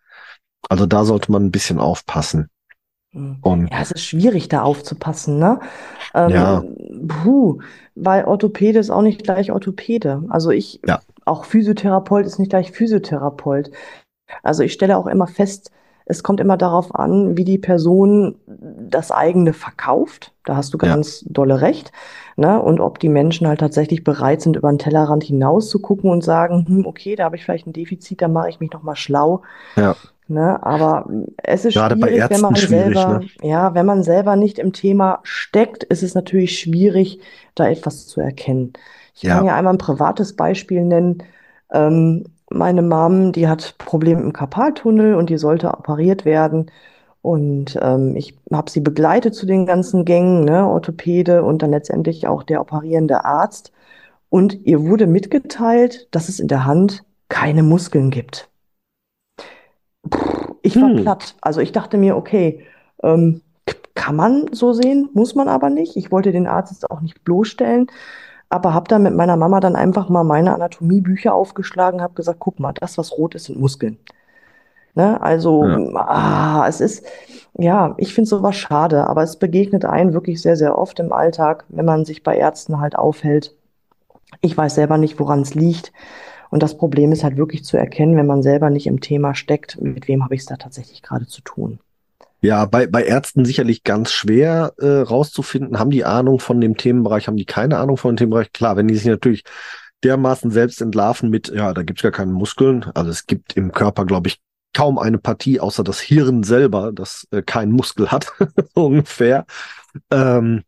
Also da sollte man ein bisschen aufpassen. Hm. Und ja, es ist schwierig, da aufzupassen, ne? Ähm, ja. Puh, weil Orthopäde ist auch nicht gleich Orthopäde. Also ich, ja. auch Physiotherapeut ist nicht gleich Physiotherapeut. Also ich stelle auch immer fest, es kommt immer darauf an, wie die Person das eigene verkauft. Da hast du ganz ja. dolle recht. Ne? Und ob die Menschen halt tatsächlich bereit sind, über den Tellerrand hinaus zu gucken und sagen, hm, okay, da habe ich vielleicht ein Defizit, da mache ich mich nochmal schlau. Ja. Ne, aber es ist Gerade schwierig, wenn man selber, ne? ja, wenn man selber nicht im Thema steckt, ist es natürlich schwierig, da etwas zu erkennen. Ich Ja. kann ja einmal ein privates Beispiel nennen. Ähm, meine Mom, die hat Probleme im Karpaltunnel und die sollte operiert werden. Und ähm, ich habe sie begleitet zu den ganzen Gängen, ne, Orthopäde und dann letztendlich auch der operierende Arzt. Und ihr wurde mitgeteilt, dass es in der Hand keine Muskeln gibt. Ich war Hm. platt. Also ich dachte mir, okay, ähm, kann man so sehen, muss man aber nicht. Ich wollte den Arzt jetzt auch nicht bloßstellen, aber habe dann mit meiner Mama dann einfach mal meine Anatomiebücher aufgeschlagen, habe gesagt, guck mal, das, was rot ist, sind Muskeln. Ne? Also, Ja. ah, es ist, ja, ich finde sowas schade, aber es begegnet einem wirklich sehr, sehr oft im Alltag, wenn man sich bei Ärzten halt aufhält. Ich weiß selber nicht, woran es liegt. Und das Problem ist halt wirklich zu erkennen, wenn man selber nicht im Thema steckt, mit wem habe ich es da tatsächlich gerade zu tun. Ja, bei, bei Ärzten sicherlich ganz schwer äh, rauszufinden. Haben die Ahnung von dem Themenbereich, haben die keine Ahnung von dem Themenbereich? Klar, wenn die sich natürlich dermaßen selbst entlarven mit, ja, da gibt's gar keine Muskeln. Also es gibt im Körper, glaube ich, kaum eine Partie, außer das Hirn selber, das äh, keinen Muskel hat, ungefähr. Ähm,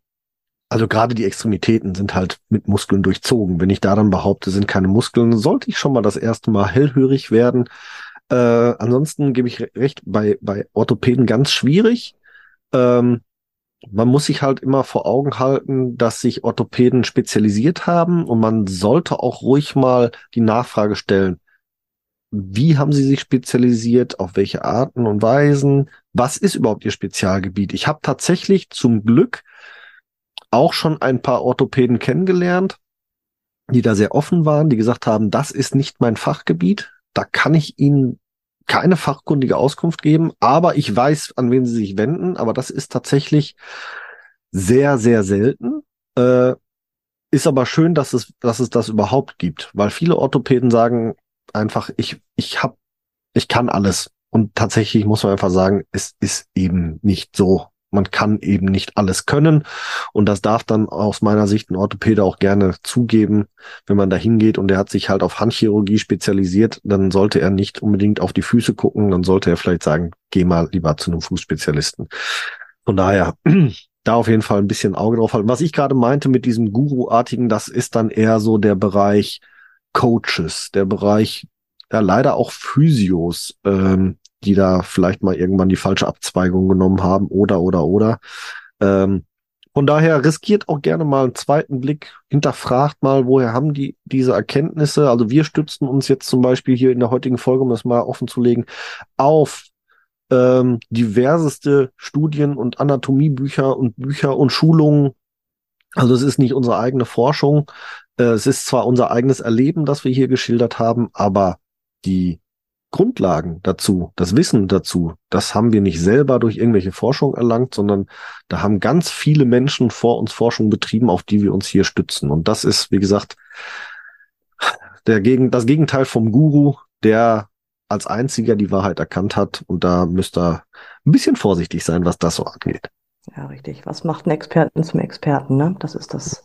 also gerade die Extremitäten sind halt mit Muskeln durchzogen. Wenn ich da dann behaupte, sind keine Muskeln, sollte ich schon mal das erste Mal hellhörig werden. Äh, ansonsten gebe ich recht, bei, bei Orthopäden ganz schwierig. Ähm, man muss sich halt immer vor Augen halten, dass sich Orthopäden spezialisiert haben und man sollte auch ruhig mal die Nachfrage stellen. Wie haben sie sich spezialisiert? Auf welche Arten und Weisen? Was ist überhaupt ihr Spezialgebiet? Ich habe tatsächlich zum Glück auch schon ein paar Orthopäden kennengelernt, die da sehr offen waren, die gesagt haben, das ist nicht mein Fachgebiet, da kann ich Ihnen keine fachkundige Auskunft geben, aber ich weiß, an wen Sie sich wenden, aber das ist tatsächlich sehr, sehr selten. Äh, ist aber schön, dass es, dass es das überhaupt gibt, weil viele Orthopäden sagen einfach, ich, ich hab, ich kann alles. Und tatsächlich muss man einfach sagen, es ist eben nicht so. Man kann eben nicht alles können. Und das darf dann aus meiner Sicht ein Orthopäde auch gerne zugeben, wenn man da hingeht und er hat sich halt auf Handchirurgie spezialisiert, dann sollte er nicht unbedingt auf die Füße gucken, dann sollte er vielleicht sagen, geh mal lieber zu einem Fußspezialisten. Von daher, da auf jeden Fall ein bisschen Auge drauf halten. Was ich gerade meinte mit diesem Guru-artigen, das ist dann eher so der Bereich Coaches, der Bereich, ja leider auch Physios, ähm, die da vielleicht mal irgendwann die falsche Abzweigung genommen haben oder oder oder. Ähm, von daher riskiert auch gerne mal einen zweiten Blick, hinterfragt mal, woher haben die diese Erkenntnisse. Also wir stützen uns jetzt zum Beispiel hier in der heutigen Folge, um das mal offen zu legen, auf ähm, diverseste Studien und Anatomiebücher und Bücher und Schulungen Also es ist nicht unsere eigene Forschung. Äh, es ist zwar unser eigenes Erleben, das wir hier geschildert haben, aber die Grundlagen dazu, das Wissen dazu, das haben wir nicht selber durch irgendwelche Forschung erlangt, sondern da haben ganz viele Menschen vor uns Forschung betrieben, auf die wir uns hier stützen. Und das ist, wie gesagt, der Gegen das Gegenteil vom Guru, der als einziger die Wahrheit erkannt hat. Und da müsst ihr ein bisschen vorsichtig sein, was das so angeht. Ja, richtig. Was macht einen Experten zum Experten, ne? Das ist das.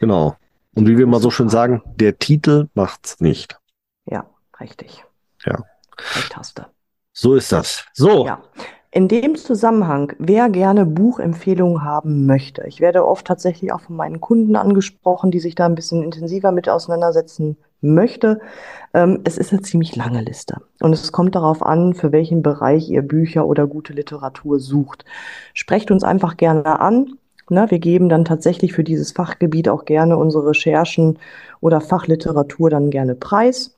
Genau. Und wie wir mal so schön sagen, der Titel macht's nicht. Ja, richtig. Ja. Du. So ist das. So. Ja. In dem Zusammenhang, wer gerne Buchempfehlungen haben möchte, ich werde oft tatsächlich auch von meinen Kunden angesprochen, die sich da ein bisschen intensiver mit auseinandersetzen möchte. Ähm, es ist eine ziemlich lange Liste und es kommt darauf an, für welchen Bereich ihr Bücher oder gute Literatur sucht. Sprecht uns einfach gerne an. Ne, wir geben dann tatsächlich für dieses Fachgebiet auch gerne unsere Recherchen oder Fachliteratur dann gerne preis.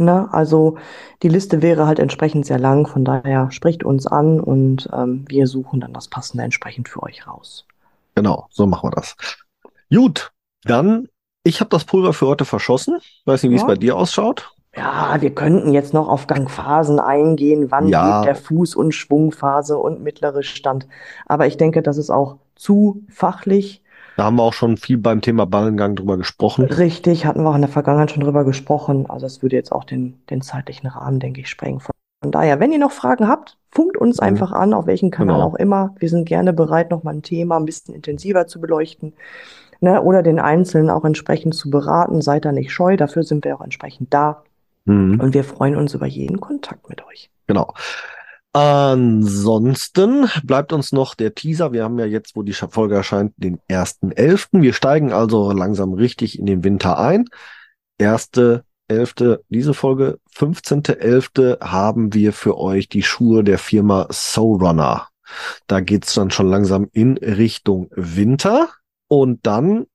Ne? Also die Liste wäre halt entsprechend sehr lang, von daher spricht uns an und ähm, wir suchen dann das Passende entsprechend für euch raus. Genau, so machen wir das. Gut, dann, ich habe das Pulver für heute verschossen. Weiß nicht, wie ja. es bei dir ausschaut. Ja, wir könnten jetzt noch auf Gangphasen eingehen, wann ja. geht der Fuß- und Schwungphase und mittlere Stand. Aber ich denke, das ist auch zu fachlich. Da haben wir auch schon viel beim Thema Ballengang drüber gesprochen. Richtig, hatten wir auch in der Vergangenheit schon drüber gesprochen. Also es würde jetzt auch den, den zeitlichen Rahmen, denke ich, sprengen. Von daher, wenn ihr noch Fragen habt, funkt uns mhm. einfach an, auf welchen Kanal genau. auch immer. Wir sind gerne bereit, nochmal ein Thema ein bisschen intensiver zu beleuchten. Ne, oder den Einzelnen auch entsprechend zu beraten. Seid da nicht scheu, dafür sind wir auch entsprechend da. Mhm. Und wir freuen uns über jeden Kontakt mit euch. Genau. Ansonsten bleibt uns noch der Teaser. Wir haben ja jetzt, wo die Folge erscheint, den 1.11. Wir steigen also langsam richtig in den Winter ein. Erste elfte, diese Folge, 15.11. haben wir für euch die Schuhe der Firma Runner. Da geht's dann schon langsam in Richtung Winter. Und dann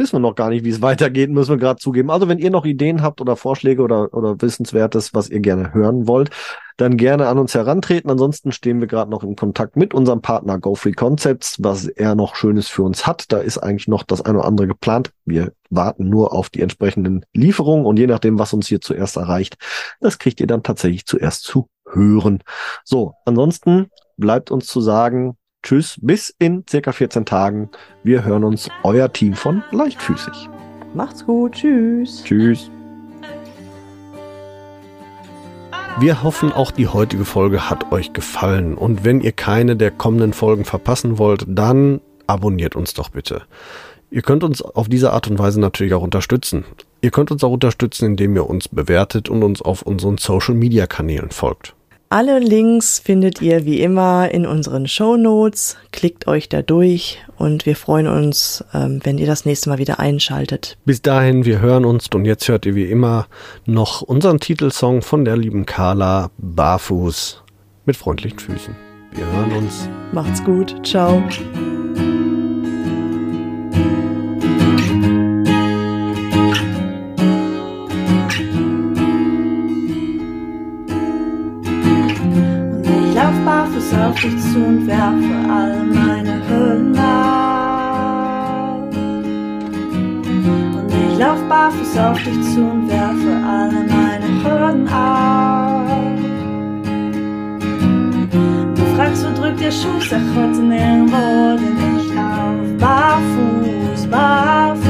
wissen wir noch gar nicht, wie es weitergeht, müssen wir gerade zugeben. Also wenn ihr noch Ideen habt oder Vorschläge oder, oder Wissenswertes, was ihr gerne hören wollt, dann gerne an uns herantreten. Ansonsten stehen wir gerade noch in Kontakt mit unserem Partner GoFree Concepts, was er noch Schönes für uns hat. Da ist eigentlich noch das eine oder andere geplant. Wir warten nur auf die entsprechenden Lieferungen und je nachdem, was uns hier zuerst erreicht, das kriegt ihr dann tatsächlich zuerst zu hören. So, ansonsten bleibt uns zu sagen, Tschüss, bis in circa 14 Tagen. Wir hören uns, euer Team von Leichtfüßig. Macht's gut, tschüss. Tschüss. Wir hoffen, auch die heutige Folge hat euch gefallen. Und wenn ihr keine der kommenden Folgen verpassen wollt, dann abonniert uns doch bitte. Ihr könnt uns auf diese Art und Weise natürlich auch unterstützen. Ihr könnt uns auch unterstützen, indem ihr uns bewertet und uns auf unseren Social-Media-Kanälen folgt. Alle Links findet ihr wie immer in unseren Show Notes. Klickt euch da durch und wir freuen uns, ähm, wenn ihr das nächste Mal wieder einschaltet. Bis dahin, wir hören uns und jetzt hört ihr wie immer noch unseren Titelsong von der lieben Carla Barfuß mit freundlichen Füßen. Wir hören uns. Macht's gut. Ciao. Auf zu und werfe all meine Hüllen ab. Und ich lauf barfuß auf dich zu und werfe alle meine Hürden ab. Du fragst, wo drückt der Schuh, sag heute nirgendwo, denn ich lauf barfuß, barfuß.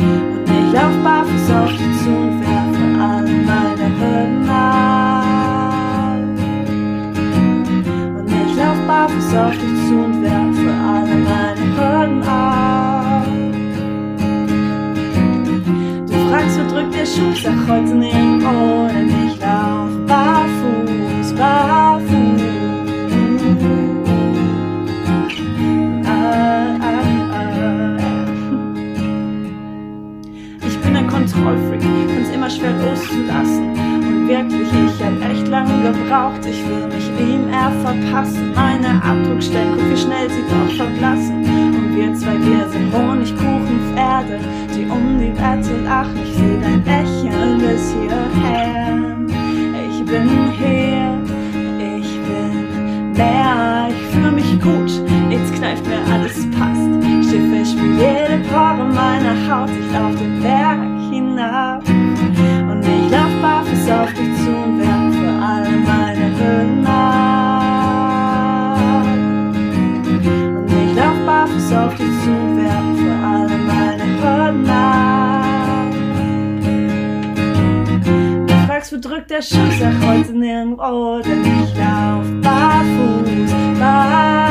ich lauf barfuß auf dich zu und werfe alle meine Hürden ab. Und ich lauf barfuß auf dich zu und werfe alle meine Hürden ab. Du fragst, wo drückt der Schuh? Sag heute nirgendwo, denn ich lauf barfuß, barfuß. Schwer loszulassen. Und wirklich, ich hab echt lange gebraucht. Ich will mich ihm eher verpassen. Meine Abdruckstellen, guck wie schnell sie doch verblassen. Und wir zwei, wir sind Honigkuchenpferde, die um die Wette lachen. Ich seh dein Lächeln bis hierher. Ich bin hier, ich bin mehr, ich fühle mich gut. Jetzt kneift mir alles passt. Steh fest für jede Pore meiner Haut. Ich lauf den Berg hinab. Auf dich zu und werfe für alle meine Hürden ab. Und ich lauf barfuß auf dich zu und werfe für alle meine Hürden ab. Du fragst, wo drückt der Schuh, sag heute nirgendwo, denn ich lauf barfuß, barfuß.